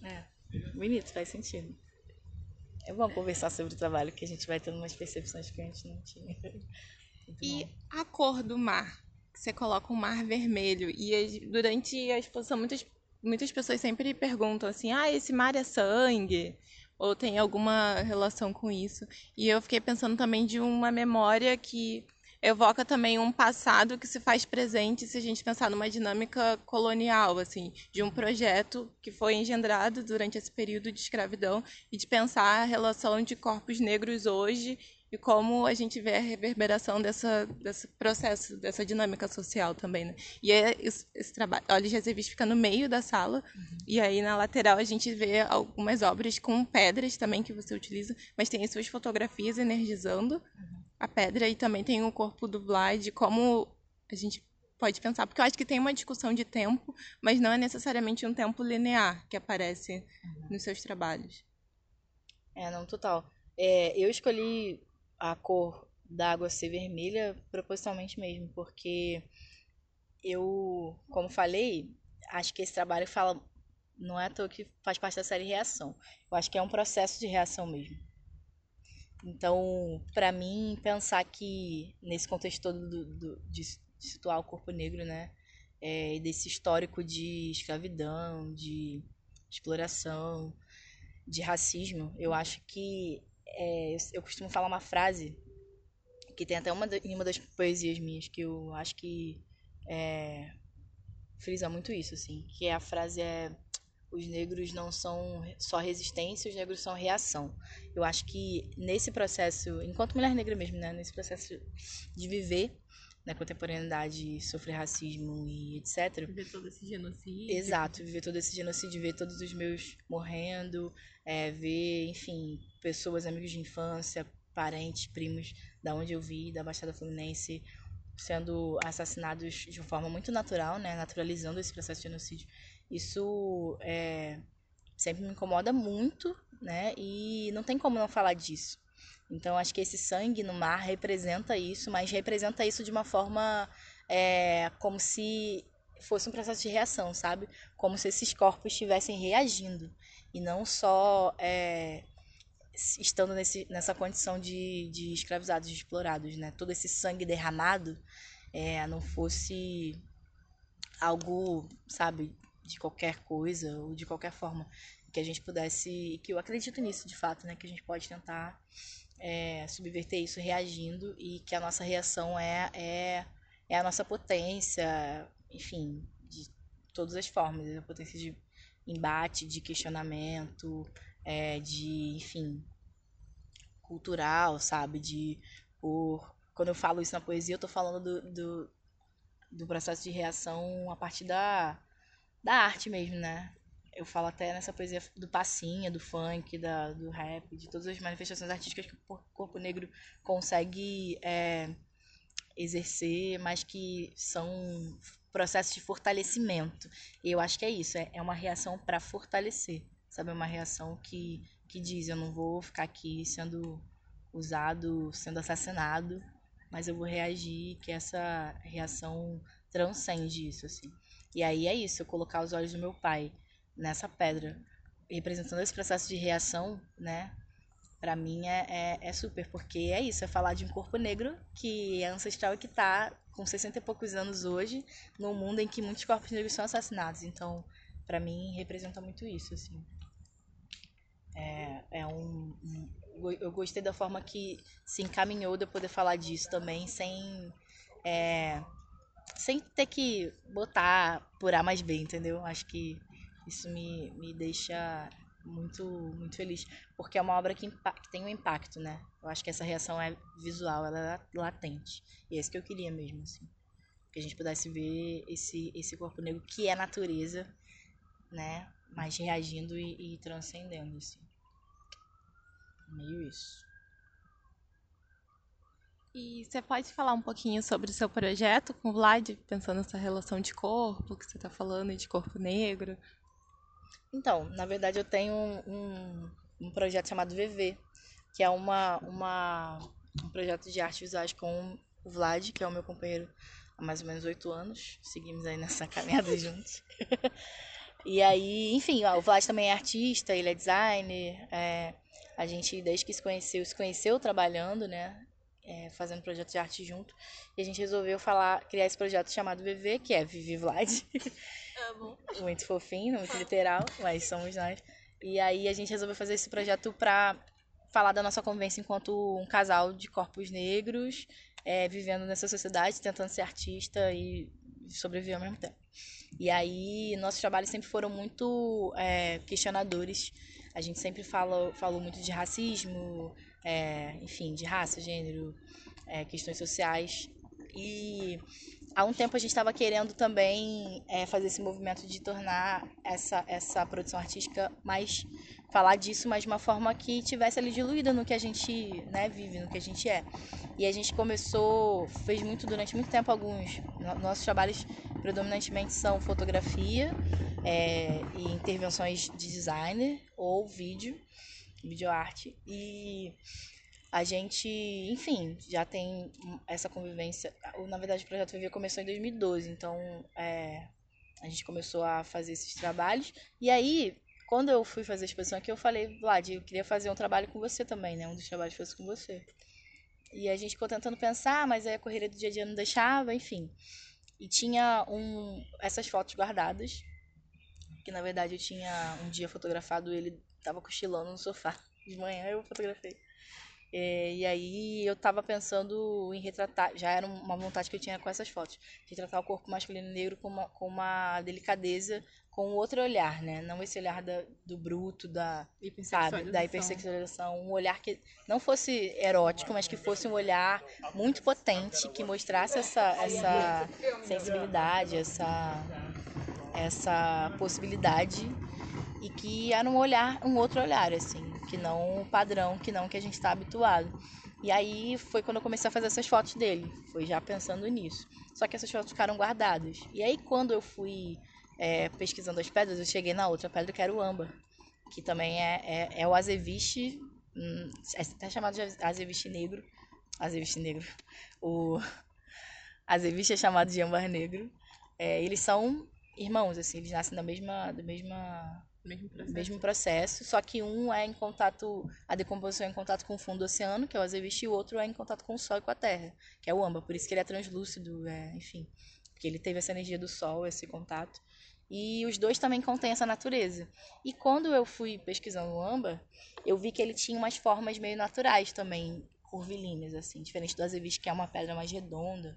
É, bonito, faz sentido. É bom conversar sobre o trabalho, que a gente vai tendo umas percepções que a gente não tinha. Muito e bom. a cor do mar? Você coloca um mar vermelho. E durante a exposição, muitas muitas pessoas sempre perguntam assim: ah, esse mar é sangue? Ou tem alguma relação com isso? E eu fiquei pensando também de uma memória que evoca também um passado que se faz presente se a gente pensar numa dinâmica colonial, assim, de um projeto que foi engendrado durante esse período de escravidão e de pensar a relação de corpos negros hoje e como a gente vê a reverberação dessa, desse processo, dessa dinâmica social também, né? E é esse, esse trabalho, olha, já fica no meio da sala, uhum. e aí na lateral a gente vê algumas obras com pedras também que você utiliza, mas tem as suas fotografias energizando uhum. a pedra, e também tem o corpo do Vlad, como a gente pode pensar, porque eu acho que tem uma discussão de tempo, mas não é necessariamente um tempo linear que aparece uhum. nos seus trabalhos. É, não, total. É, eu escolhi a cor da água ser vermelha propositalmente mesmo, porque eu, como falei, acho que esse trabalho fala não é à toa que faz parte da série reação. Eu acho que é um processo de reação mesmo. Então, para mim, pensar que nesse contexto todo do, do, de situar o corpo negro, né, é, desse histórico de escravidão, de exploração, de racismo, eu acho que é, eu costumo falar uma frase que tem até uma, em uma das poesias minhas que eu acho que é, frisa muito isso, assim, que é a frase é os negros não são só resistência, os negros são reação. Eu acho que nesse processo, enquanto mulher negra mesmo, né, nesse processo de viver na contemporaneidade, sofrer racismo e etc. Viver todo esse genocídio. Exato, viver todo esse genocídio, ver todos os meus morrendo, é, ver, enfim, pessoas, amigos de infância, parentes, primos, da onde eu vi, da Baixada Fluminense, sendo assassinados de uma forma muito natural, né, naturalizando esse processo de genocídio. Isso é, sempre me incomoda muito, né, e não tem como não falar disso. Então, acho que esse sangue no mar representa isso, mas representa isso de uma forma é, como se fosse um processo de reação, sabe? Como se esses corpos estivessem reagindo e não só é, estando nesse, nessa condição de, de escravizados, de explorados, né? Todo esse sangue derramado é, não fosse algo, sabe, de qualquer coisa ou de qualquer forma que a gente pudesse, que eu acredito nisso de fato, né? Que a gente pode tentar é, subverter isso reagindo e que a nossa reação é, é, é a nossa potência, enfim, de todas as formas, a potência de embate, de questionamento, é, de, enfim, cultural, sabe? De por quando eu falo isso na poesia, eu tô falando do, do, do processo de reação a partir da, da arte mesmo, né? Eu falo até nessa poesia do passinha, do funk, da, do rap, de todas as manifestações artísticas que o corpo negro consegue é, exercer, mas que são processo de fortalecimento. E eu acho que é isso, é, é uma reação para fortalecer, sabe? É uma reação que, que diz: eu não vou ficar aqui sendo usado, sendo assassinado, mas eu vou reagir, que essa reação transcende isso, assim. E aí é isso, eu colocar os olhos do meu pai nessa pedra, representando esse processo de reação, né? Pra mim é, é, é, super, porque é isso, é falar de um corpo negro que é ancestral e que tá com 60 e poucos anos hoje, num mundo em que muitos corpos negros são assassinados. Então, para mim, representa muito isso, assim. É, é um, um, Eu gostei da forma que se encaminhou de eu poder falar disso também, sem. É, sem ter que botar por A mais B, entendeu? Acho que isso me, me deixa muito muito feliz, porque é uma obra que, que, tem um impacto, né? Eu acho que essa reação é visual, ela é latente. E é isso que eu queria mesmo, assim. Que a gente pudesse ver esse, esse corpo negro que é natureza, né? Mas reagindo e, e transcendendo, assim. Meio isso. E você pode falar um pouquinho sobre o seu projeto com o Vlad, pensando nessa relação de corpo que você está falando, de corpo negro? Então, na verdade eu tenho um, um projeto chamado VV, que é uma, uma, um projeto de artes visuais com o Vlad, que é o meu companheiro há mais ou menos oito anos. Seguimos aí nessa caminhada juntos. e aí, enfim, o Vlad também é artista, ele é designer. É, a gente, desde que se conheceu, se conheceu trabalhando, né? É, fazendo projeto de arte junto. E a gente resolveu falar, criar esse projeto chamado VV, que é Vivi Vlad. Amo. muito fofinho, muito literal, mas somos nós. E aí a gente resolveu fazer esse projeto pra falar da nossa convivência enquanto um casal de corpos negros, é, vivendo nessa sociedade, tentando ser artista e sobreviver ao mesmo tempo. E aí nossos trabalhos sempre foram muito é, questionadores. A gente sempre fala, falou muito de racismo, é, enfim, de raça, gênero, é, questões sociais. E há um tempo a gente estava querendo também é, fazer esse movimento de tornar essa, essa produção artística mais. falar disso, mas de uma forma que tivesse ali diluída no que a gente né, vive, no que a gente é. E a gente começou, fez muito durante muito tempo alguns. Nossos trabalhos predominantemente são fotografia é, e intervenções de designer ou vídeo, videoarte. E a gente, enfim, já tem essa convivência. Na verdade, o Projeto Viver começou em 2012, então é, a gente começou a fazer esses trabalhos. E aí, quando eu fui fazer a exposição aqui, eu falei, Vlad, eu queria fazer um trabalho com você também, né? Um dos trabalhos fosse com você. E a gente ficou tentando pensar, mas aí a correria do dia a dia não deixava, enfim. E tinha um, essas fotos guardadas, que na verdade eu tinha um dia fotografado ele tava cochilando no sofá. De manhã eu fotografei. É, e aí eu tava pensando em retratar, já era uma vontade que eu tinha com essas fotos, retratar o corpo masculino negro com uma, com uma delicadeza, com outro olhar, né? Não esse olhar da, do bruto, da, sabe, da hipersexualização, um olhar que não fosse erótico, mas que fosse um olhar muito potente, que mostrasse essa, essa sensibilidade, essa, essa possibilidade e que era um olhar, um outro olhar, assim que não o padrão, que não que a gente está habituado. E aí foi quando eu comecei a fazer essas fotos dele, foi já pensando nisso. Só que essas fotos ficaram guardadas. E aí quando eu fui é, pesquisando as pedras, eu cheguei na outra pedra que era o âmbar, que também é, é, é o azeviche, hum, é até chamado de azeviche negro, azeviche negro, o azeviche é chamado de âmbar negro. É, eles são irmãos, assim, eles nascem da mesma, da mesma mesmo processo. Mesmo processo, só que um é em contato, a decomposição é em contato com o fundo do oceano, que é o azeviche, e o outro é em contato com o sol e com a terra, que é o âmbar, por isso que ele é translúcido, é, enfim, porque ele teve essa energia do sol, esse contato. E os dois também contêm essa natureza. E quando eu fui pesquisando o âmbar, eu vi que ele tinha umas formas meio naturais também, curvilíneas, assim, diferente do azeviche, que é uma pedra mais redonda.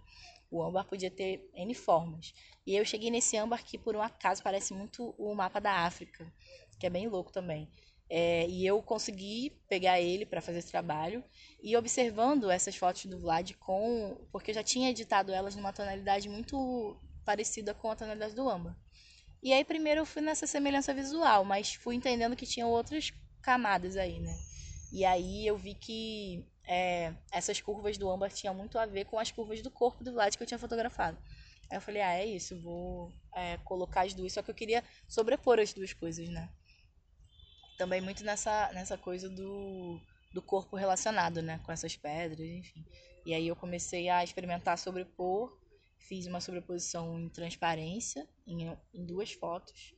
O âmbar podia ter N formas. E eu cheguei nesse âmbar que, por um acaso, parece muito o mapa da África, que é bem louco também. É, e eu consegui pegar ele para fazer esse trabalho e observando essas fotos do Vlad com. Porque eu já tinha editado elas numa tonalidade muito parecida com a tonalidade do âmbar. E aí, primeiro eu fui nessa semelhança visual, mas fui entendendo que tinha outras camadas aí, né? E aí eu vi que é, essas curvas do âmbar tinham muito a ver com as curvas do corpo do Vlad que eu tinha fotografado. Aí eu falei, ah, é isso, vou é, colocar as duas. Só que eu queria sobrepor as duas coisas, né? Também muito nessa, nessa coisa do, do corpo relacionado, né? Com essas pedras, enfim. E aí eu comecei a experimentar sobrepor. Fiz uma sobreposição em transparência, em, em duas fotos.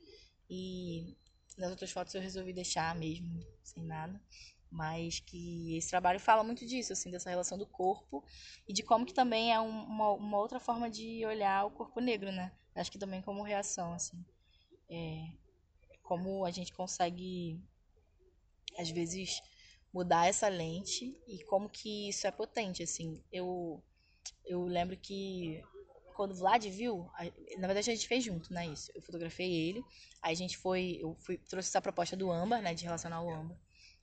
E nas outras fotos eu resolvi deixar mesmo, sem nada mas que esse trabalho fala muito disso, assim, dessa relação do corpo e de como que também é um, uma, uma, outra forma de olhar o corpo negro, né? Acho que também como reação, assim, é, como a gente consegue às vezes mudar essa lente e como que isso é potente, assim. Eu eu lembro que quando o Vlad viu, na verdade a gente fez junto, né, isso. Eu fotografei ele, aí a gente foi, eu fui, trouxe essa proposta do Âmbar, né, de relacionar o Âmbar.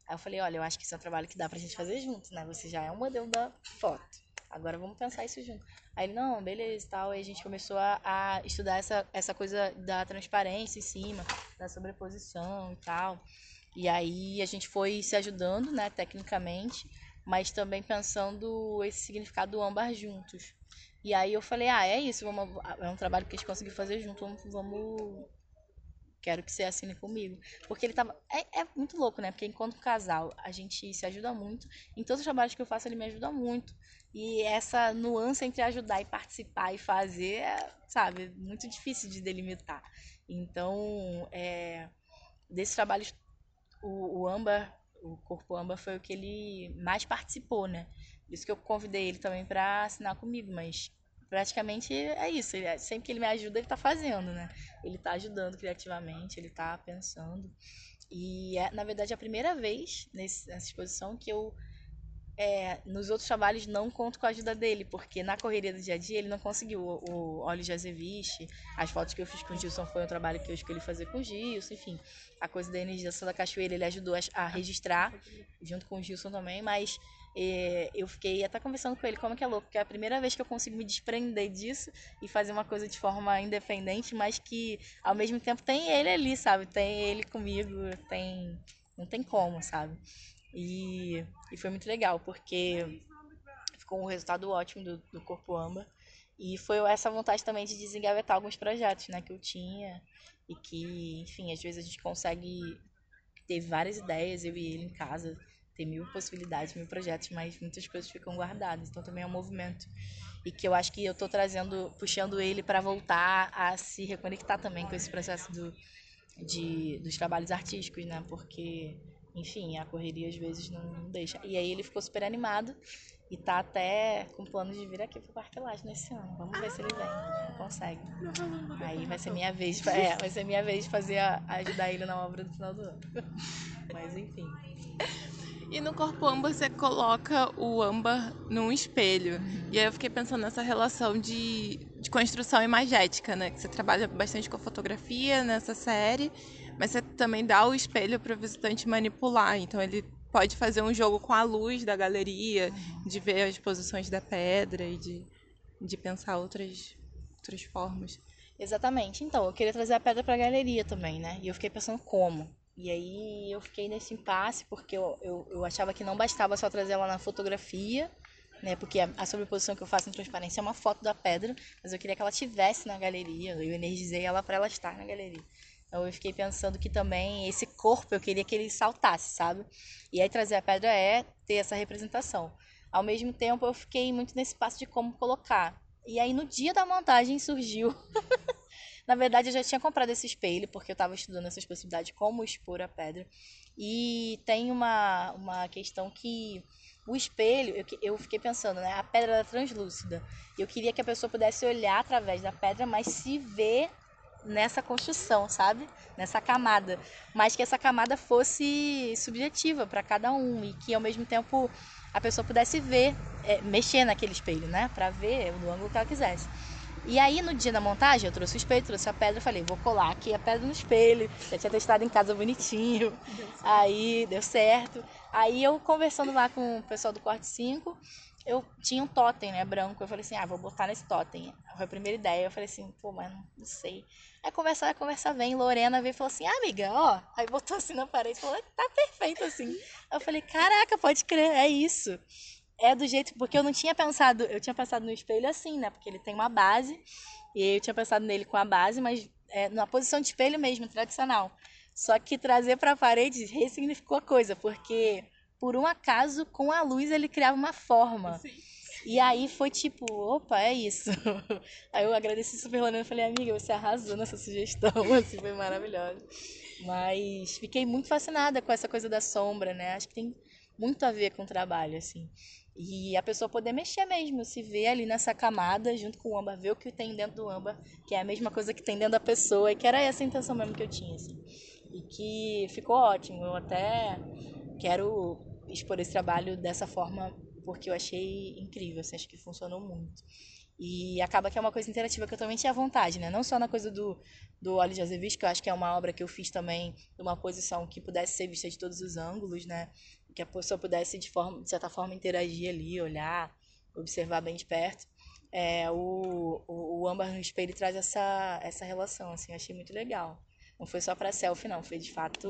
Aí eu falei, olha, eu acho que isso é um trabalho que dá pra gente fazer junto, né? Você já é um modelo da foto. Agora vamos pensar isso junto. Aí ele, não, beleza e tal. Aí a gente começou a, a, estudar essa, essa coisa da transparência em cima, da sobreposição e tal. E aí a gente foi se ajudando, né, tecnicamente, mas também pensando esse significado do âmbar juntos. E aí eu falei, ah, é isso, vamos, é um trabalho que a gente conseguiu fazer junto, vamos, vamos quero que você assine comigo. Porque ele tava. É, é, muito louco, né? Porque enquanto casal, a gente se ajuda muito. Em todos os trabalhos que eu faço, ele me ajuda muito. E essa nuance entre ajudar e participar e fazer, é, sabe, muito difícil de delimitar. Então, é, desses trabalhos, o, o Amba, o Corpo Amba foi o que ele mais participou, né? Por isso que eu convidei ele também para assinar comigo, mas praticamente é isso. Ele, sempre que ele me ajuda, ele está fazendo, né? Ele está ajudando criativamente, ele está pensando. E é, na verdade, a primeira vez nesse, nessa exposição que eu, é, nos outros trabalhos, não conto com a ajuda dele, porque na correria do dia a dia ele não conseguiu. O, o Óleo Azeviche, as fotos que eu fiz com o Gilson foi um trabalho que eu escolhi fazer com o Gilson, enfim. A coisa da energização da cachoeira ele ajudou a, a registrar, junto com o Gilson também, mas e eu fiquei até conversando com ele como que é louco, porque é a primeira vez que eu consigo me desprender disso e fazer uma coisa de forma independente, mas que ao mesmo tempo tem ele ali, sabe? Tem ele comigo, tem não tem como, sabe? E, e foi muito legal, porque ficou um resultado ótimo do, do Corpo Amba. E foi essa vontade também de desengavetar alguns projetos, né, que eu tinha e que, enfim, às vezes a gente consegue ter várias ideias, eu e ele em casa, tem mil possibilidades, mil projetos, mas muitas coisas ficam guardadas. Então também é um movimento e que eu acho que eu estou trazendo, puxando ele para voltar a se reconectar também com esse processo do, de, dos trabalhos artísticos, né? Porque, enfim, a correria às vezes não deixa. E aí ele ficou super animado e tá até com planos de vir aqui pro Parque Laje nesse ano. Vamos ver se ele vem, consegue. Aí vai ser minha vez, é, vai ser minha vez fazer a, ajudar ele na obra do final do ano. Mas enfim. E no corpo âmbar você coloca o âmbar num espelho. E aí eu fiquei pensando nessa relação de, de construção imagética, né? Que você trabalha bastante com fotografia nessa série, mas você também dá o espelho para o visitante manipular. Então ele pode fazer um jogo com a luz da galeria, de ver as posições da pedra e de, de pensar outras, outras formas. Exatamente. Então, eu queria trazer a pedra para a galeria também, né? E eu fiquei pensando como. E aí eu fiquei nesse impasse porque eu, eu, eu achava que não bastava só trazer ela na fotografia, né? Porque a, a, sobreposição que eu faço em transparência é uma foto da pedra, mas eu queria que ela tivesse na galeria. Eu energizei ela para ela estar na galeria. Então eu fiquei pensando que também esse corpo eu queria que ele saltasse, sabe? E aí trazer a pedra é ter essa representação. Ao mesmo tempo eu fiquei muito nesse passo de como colocar. E aí no dia da montagem surgiu Na verdade, eu já tinha comprado esse espelho, porque eu estava estudando essas possibilidades de como expor a pedra. E tem uma, uma questão que o espelho, eu, eu fiquei pensando, né? A pedra era translúcida. Eu queria que a pessoa pudesse olhar através da pedra, mas se ver nessa construção, sabe? Nessa camada. Mas que essa camada fosse subjetiva para cada um e que ao mesmo tempo a pessoa pudesse ver, é, mexer naquele espelho, né? Para ver no ângulo que ela quisesse. E aí, no dia da montagem, eu trouxe o espelho, trouxe a pedra, falei, vou colar aqui a pedra no espelho. Já tinha testado em casa bonitinho. Deu aí, deu certo. Aí, eu conversando lá com o pessoal do Corte 5, eu tinha um totem, né, branco. Eu falei assim, ah, vou botar nesse totem. Foi a primeira ideia. Eu falei assim, pô, mas não sei. Aí, conversar, a conversa vem. Lorena veio e falou assim, ah, amiga, ó. Aí, botou assim na parede e falou, tá perfeito assim. Eu falei, caraca, pode crer, é isso é do jeito. Porque eu não tinha pensado. Eu tinha pensado no espelho assim, né? Porque ele tem uma base E eu tinha pensado nele com a base, mas é, na posição de espelho mesmo, tradicional. Só que trazer para a parede ressignificou a coisa, porque por um acaso, com a luz, ele criava uma forma. Sim. E aí foi tipo, opa, é isso. Aí eu agradeci super Lorena e falei, amiga, você arrasou nessa sugestão, assim, foi maravilhosa. Mas fiquei muito fascinada com essa coisa da sombra, né? Acho que tem muito a ver com o trabalho, assim. E a pessoa poder mexer mesmo, se ver ali nessa camada junto com o âmbar, ver o que tem dentro do âmbar, que é a mesma coisa que tem dentro da pessoa, e que era essa a intenção mesmo que eu tinha, assim. E que ficou ótimo. Eu até quero expor esse trabalho dessa forma porque eu achei incrível, assim, acho que funcionou muito. E acaba que é uma coisa interativa que eu também tinha vontade, né? Não só na coisa do, do Olho de Azevedo, que eu acho que é uma obra que eu fiz também numa posição que pudesse ser vista de todos os ângulos, né? Que a pessoa pudesse, de, forma, de certa forma, interagir ali, olhar, observar bem de perto. É, o, o, o âmbar no espelho traz essa, essa relação, assim, eu achei muito legal. Não foi só para selfie, não, foi de fato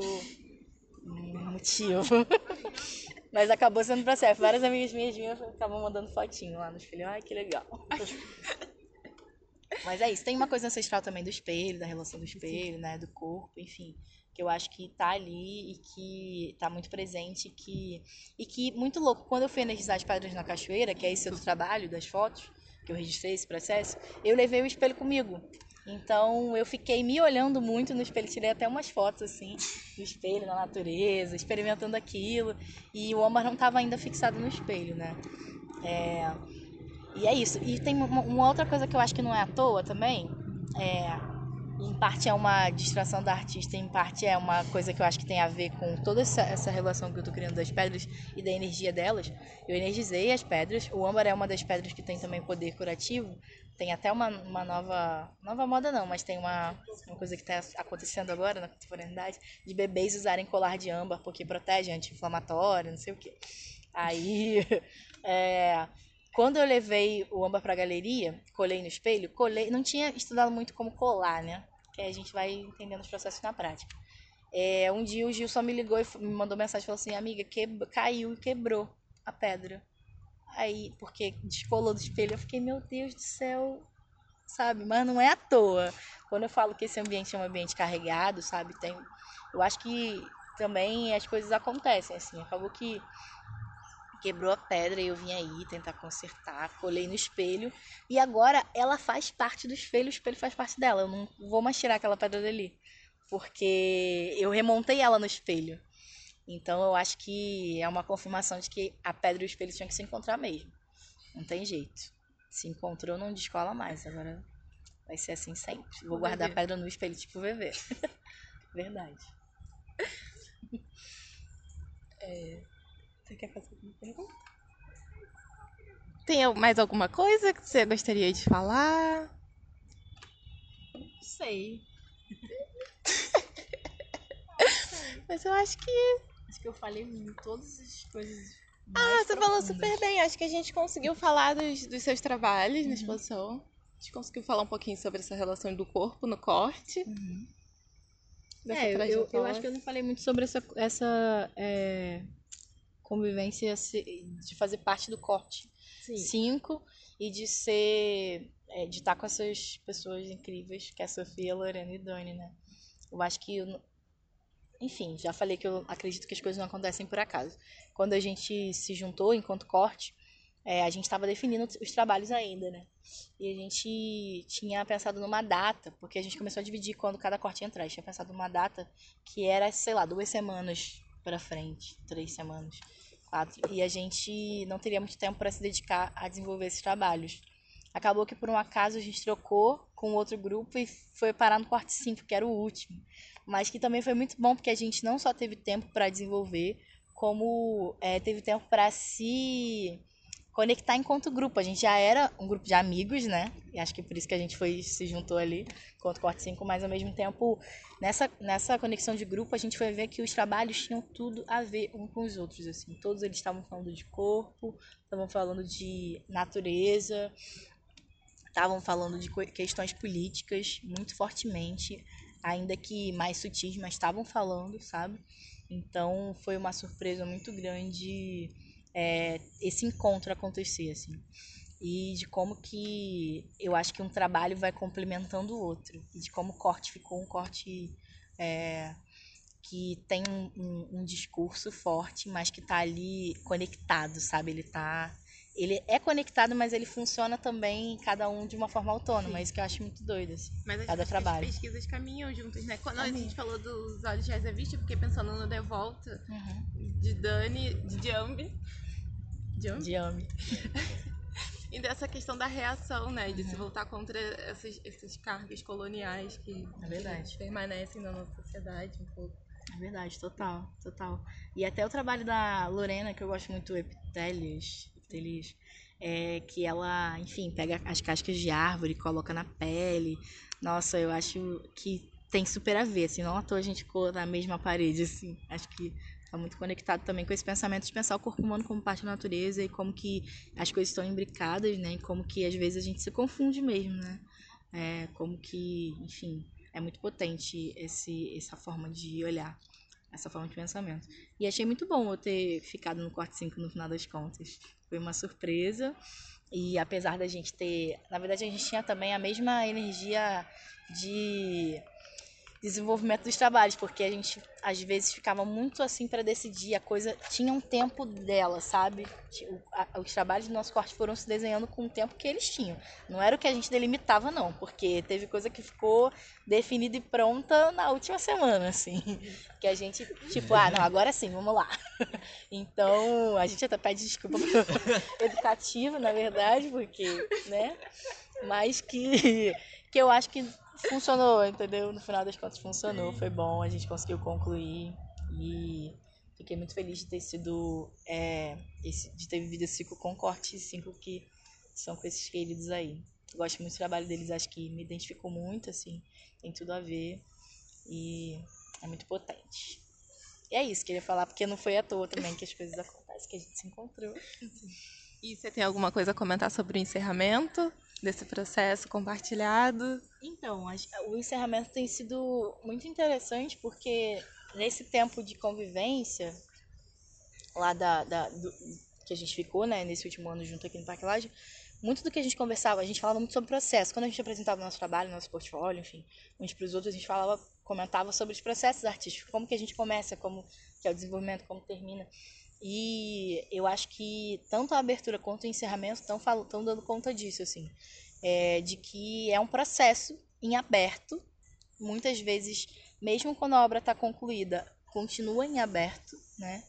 um motivo. Mas acabou sendo pra selfie. Várias amigas minhas minhas estavam mandando fotinho lá no espelho. Ai, que legal. Mas é isso. Tem uma coisa ancestral também do espelho, da relação do espelho, né? Do corpo, enfim. Que eu acho que tá ali e que tá muito presente. Que... E que, muito louco, quando eu fui energizar as pedras na cachoeira, que é esse outro trabalho das fotos, que eu registrei esse processo, eu levei o espelho comigo. Então eu fiquei me olhando muito no espelho, tirei até umas fotos assim, no espelho, na natureza, experimentando aquilo. E o âmbar não estava ainda fixado no espelho, né? É... E é isso. E tem uma, uma, outra coisa que eu acho que não é à toa também. É... Em parte é uma distração da artista, em parte é uma coisa que eu acho que tem a ver com toda essa, essa relação que eu estou criando das pedras e da energia delas. Eu energizei as pedras. O âmbar é uma das pedras que tem também poder curativo. Tem até uma, uma nova. Nova moda não, mas tem uma, uma coisa que está acontecendo agora na contemporaneidade de bebês usarem colar de âmbar porque protege anti-inflamatório, não sei o quê. Aí. É, quando eu levei o âmbar para a galeria, colei no espelho, colei. Não tinha estudado muito como colar, né? Que a gente vai entendendo os processos na prática. É, um dia o Gil só me ligou e me mandou mensagem e falou assim: Amiga, que, caiu e quebrou a pedra. Aí, porque descolou do espelho, eu fiquei, meu Deus do céu, sabe? Mas não é à toa. Quando eu falo que esse ambiente é um ambiente carregado, sabe? Tem, eu acho que também as coisas acontecem, assim. Acabou que quebrou a pedra e eu vim aí tentar consertar, colei no espelho e agora ela faz parte do espelho, o espelho faz parte dela. Eu não vou mais tirar aquela pedra dali, porque eu remontei ela no espelho. Então eu acho que é uma confirmação de que a pedra e o espelho tinham que se encontrar mesmo. Não tem jeito. Se encontrou, não descola mais. Agora vai ser assim sempre. Vou guardar a pedra no espelho, tipo VV. Verdade. É... Você quer fazer alguma pergunta? Tem mais alguma coisa que você gostaria de falar? Não sei. Mas eu acho que Acho que eu falei todas as coisas. Ah, você falou super bem. Acho que a gente conseguiu falar dos, dos seus trabalhos uhum. na exposição. A gente conseguiu falar um pouquinho sobre essa relação do corpo no corte. Uhum. É, eu, eu, acho que eu não falei muito sobre essa, essa é, convivência de fazer parte do corte. Sim. Cinco e de ser. É, de estar com essas pessoas incríveis, que é a Sofia, a Lorena e Dani, né? Eu acho que enfim, já falei que eu acredito que as coisas não acontecem por acaso. Quando a gente se juntou enquanto corte, é, a gente estava definindo os trabalhos ainda, né? E a gente tinha pensado numa data, porque a gente começou a dividir quando cada corte ia entrar. A gente tinha pensado numa data que era, sei lá, duas semanas para frente, três semanas, quatro. E a gente não teria muito tempo para se dedicar a desenvolver esses trabalhos. Acabou que por um acaso a gente trocou com outro grupo e foi parar no corte 5, que era o último mas que também foi muito bom porque a gente não só teve tempo para desenvolver, como é, teve tempo para se conectar enquanto grupo. A gente já era um grupo de amigos, né? E acho que por isso que a gente foi se juntou ali, enquanto Corte 5, mas ao mesmo tempo, nessa, nessa conexão de grupo, a gente foi ver que os trabalhos tinham tudo a ver um com os outros, assim. Todos eles estavam falando de corpo, estavam falando de natureza, estavam falando de questões políticas muito fortemente ainda que mais sutis, mas estavam falando, sabe? Então foi uma surpresa muito grande é, esse encontro acontecer, assim. e de como que eu acho que um trabalho vai complementando o outro e de como o corte ficou um corte é, que tem um, um, um, discurso forte, mas que está ali conectado, sabe? Ele tá ele é conectado, mas ele funciona também cada um de uma forma autônoma. Sim. Isso que eu acho muito doido, assim. Mas cada trabalho. as pesquisas caminham juntas, né? Quando Caminho. a gente falou dos olhos de Azevich, eu fiquei pensando no De Volta, uhum. de Dani, de Diambi. Diambi. e dessa questão da reação, né? De uhum. se voltar contra essas, essas cargas coloniais que, é que permanecem na nossa sociedade um pouco. É verdade, total, total. E até o trabalho da Lorena, que eu gosto muito, Epitélios, eles é, que ela, enfim, pega as cascas de árvore, coloca na pele. Nossa, eu acho que tem super a ver, assim, não à toa a gente ficou na mesma parede, assim. Acho que tá muito conectado também com esse pensamento de pensar o corpo humano como parte da natureza e como que as coisas estão imbricadas, né? E como que às vezes a gente se confunde mesmo, né? É, como que, enfim, é muito potente esse, essa forma de olhar, essa forma de pensamento. E achei muito bom eu ter ficado no quarto 5 no final das contas. Foi uma surpresa. E apesar da gente ter. Na verdade, a gente tinha também a mesma energia de desenvolvimento dos trabalhos, porque a gente às vezes ficava muito assim para decidir, a coisa tinha um tempo dela, sabe? Os trabalhos do nosso corte foram se desenhando com o tempo que eles tinham. Não era o que a gente delimitava não, porque teve coisa que ficou definida e pronta na última semana, assim, que a gente tipo, ah, não, agora sim, vamos lá. Então, a gente até pede desculpa pro educativo, na verdade, porque, né? Mas que que eu acho que funcionou, entendeu? No final das contas funcionou, foi bom, a gente conseguiu concluir e fiquei muito feliz de ter sido, é, esse, de ter vivido esse ciclo com corte 5 que são com esses queridos aí. Gosto muito do trabalho deles, acho que me identificou muito, assim, tem tudo a ver e é muito potente. E é isso, queria falar, porque não foi à toa também que as coisas acontecem, que a gente se encontrou. E você tem alguma coisa a comentar sobre o encerramento? Desse processo compartilhado? Então, o encerramento tem sido muito interessante porque nesse tempo de convivência lá da, da do, que a gente ficou, né, nesse último ano junto aqui no Parque Laje, muito do que a gente conversava, a gente falava muito sobre processo. Quando a gente apresentava nosso trabalho, nosso portfólio, enfim, uns para os outros, a gente falava, comentava sobre os processos artísticos, como que a gente começa, como que é o desenvolvimento, como termina. E eu acho que tanto a abertura quanto o encerramento estão dando conta disso, assim. É, de que é um processo em aberto. Muitas vezes, mesmo quando a obra está concluída, continua em aberto, né?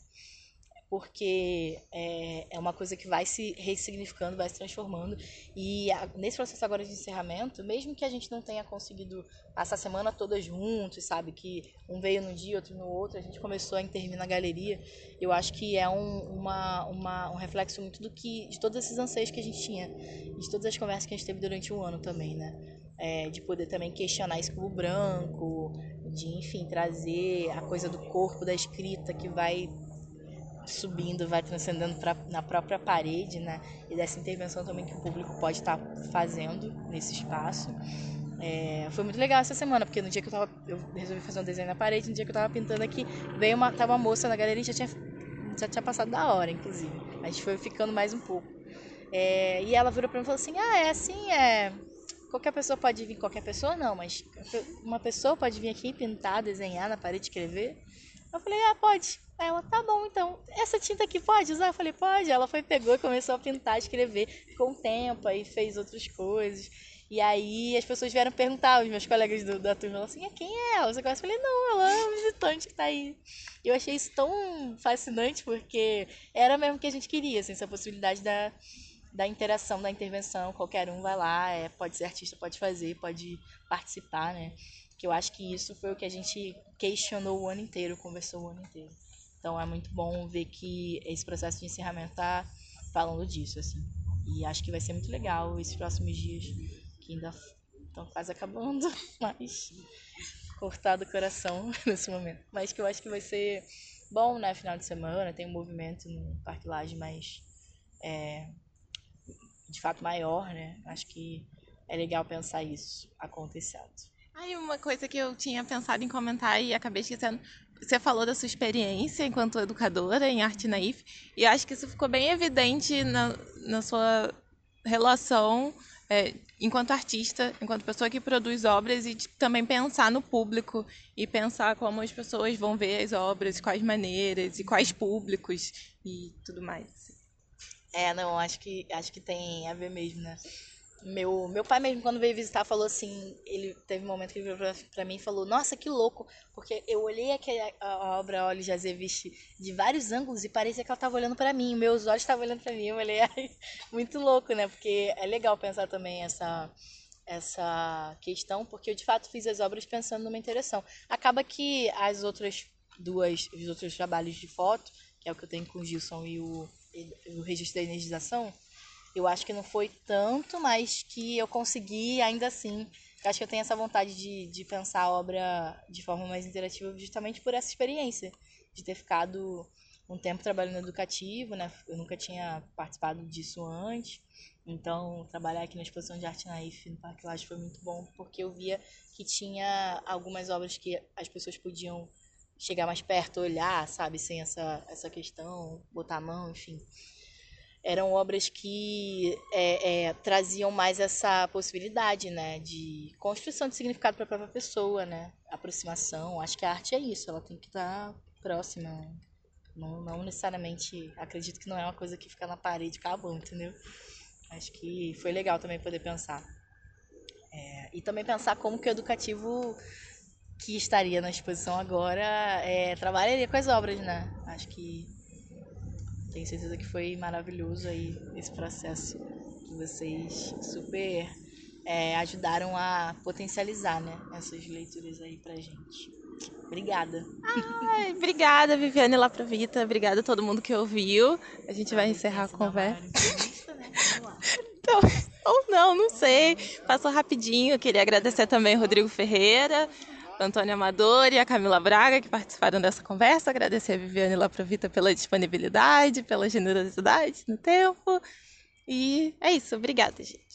Porque é, é uma coisa que vai se ressignificando, vai se transformando. E a, nesse processo agora de encerramento, mesmo que a gente não tenha conseguido passar a semana toda juntos, sabe? Que um veio num dia, outro no outro, a gente começou a intervir na galeria. Eu acho que é um, uma, uma, um reflexo muito do que, de todos esses anseios que a gente tinha, de todas as conversas que a gente teve durante um ano também, né? É, de poder também questionar esse cubo branco, de, enfim, trazer a coisa do corpo, da escrita que vai subindo, vai transcendendo pra, na própria parede, né? E dessa intervenção também que o público pode estar tá fazendo nesse espaço. É, foi muito legal essa semana, porque no dia que eu tava. Eu resolvi fazer um desenho na parede, no dia que eu tava pintando aqui, veio uma. Tava uma moça na galeria já tinha, já tinha passado da hora, inclusive. A gente foi ficando mais um pouco. É, e ela virou pra mim e falou assim: Ah, é assim, é. Qualquer pessoa pode vir, qualquer pessoa não, mas uma pessoa pode vir aqui pintar, desenhar na parede, escrever. Eu falei, ah, pode. Aí ela, tá bom, então, essa tinta aqui pode usar? Eu falei, pode. Ela foi, pegou e começou a pintar, escrever. Ficou um tempo, aí fez outras coisas. E aí as pessoas vieram perguntar, os meus colegas do, da turma, assim, ah, quem é ela? Você conhece? Eu falei, não, ela é um visitante que tá aí. Eu achei isso tão fascinante, porque era mesmo que a gente queria, assim, essa possibilidade da, da interação, da intervenção. Qualquer um vai lá, é, pode ser artista, pode fazer, pode participar, né? Que eu acho que isso foi o que a gente questionou o ano inteiro, conversou o ano inteiro. Então é muito bom ver que esse processo de encerramento tá falando disso, assim. E acho que vai ser muito legal esses próximos dias, que ainda estão quase acabando, mas cortado o coração nesse momento. Mas que eu acho que vai ser bom, né? Final de semana, tem um movimento no Parque Laje mais. É, de fato maior, né? Acho que é legal pensar isso acontecendo. Aí uma coisa que eu tinha pensado em comentar e acabei esquecendo. Você falou da sua experiência enquanto educadora em arte naif, e eu acho que isso ficou bem evidente na, na sua relação é, enquanto artista, enquanto pessoa que produz obras e também pensar no público e pensar como as pessoas vão ver as obras, quais maneiras e quais públicos e tudo mais. É, não, acho que acho que tem a ver mesmo, né? Meu, meu pai mesmo, quando veio visitar, falou assim, ele teve um momento que ele virou pra, mim e falou, nossa, que louco, porque eu olhei aqui a, obra Olhos de Azeviche de vários ângulos e parecia que ela estava olhando para mim, meus olhos estavam olhando para mim, eu olhei, muito louco, né, porque é legal pensar também essa, essa questão, porque eu de fato fiz as obras pensando numa interação. Acaba que as outras duas, os outros trabalhos de foto, que é o que eu tenho com o Gilson e o, e o registro da energização, eu acho que não foi tanto, mas que eu consegui ainda assim. Eu acho que eu tenho essa vontade de, de pensar a obra de forma mais interativa justamente por essa experiência, de ter ficado um tempo trabalhando educativo, né? Eu nunca tinha participado disso antes. Então, trabalhar aqui na exposição de arte naif no Parque Laje foi muito bom, porque eu via que tinha algumas obras que as pessoas podiam chegar mais perto, olhar, sabe, sem essa, essa questão, botar a mão, enfim eram obras que é, é, traziam mais essa possibilidade, né, de construção de significado para a própria pessoa, né, aproximação. Acho que a arte é isso, ela tem que estar tá próxima. Não, não necessariamente, acredito que não é uma coisa que fica na parede, acabou, entendeu? Acho que foi legal também poder pensar. É, e também pensar como que o educativo que estaria na exposição agora é, trabalharia com as obras, né? Acho que tenho certeza que foi maravilhoso aí esse processo que vocês super é, ajudaram a potencializar, né? Essas leituras aí pra gente. Obrigada. Ai, obrigada, Viviane Laprovita. Obrigada a todo mundo que ouviu. A gente vai encerrar a conversa. Então, ou não, não sei. Passou rapidinho. Queria agradecer também ao Rodrigo Ferreira, Antônio Amador e a Camila Braga, que participaram dessa conversa. Agradecer a Viviane Laprovita pela disponibilidade, pela generosidade no tempo. E é isso. Obrigada, gente.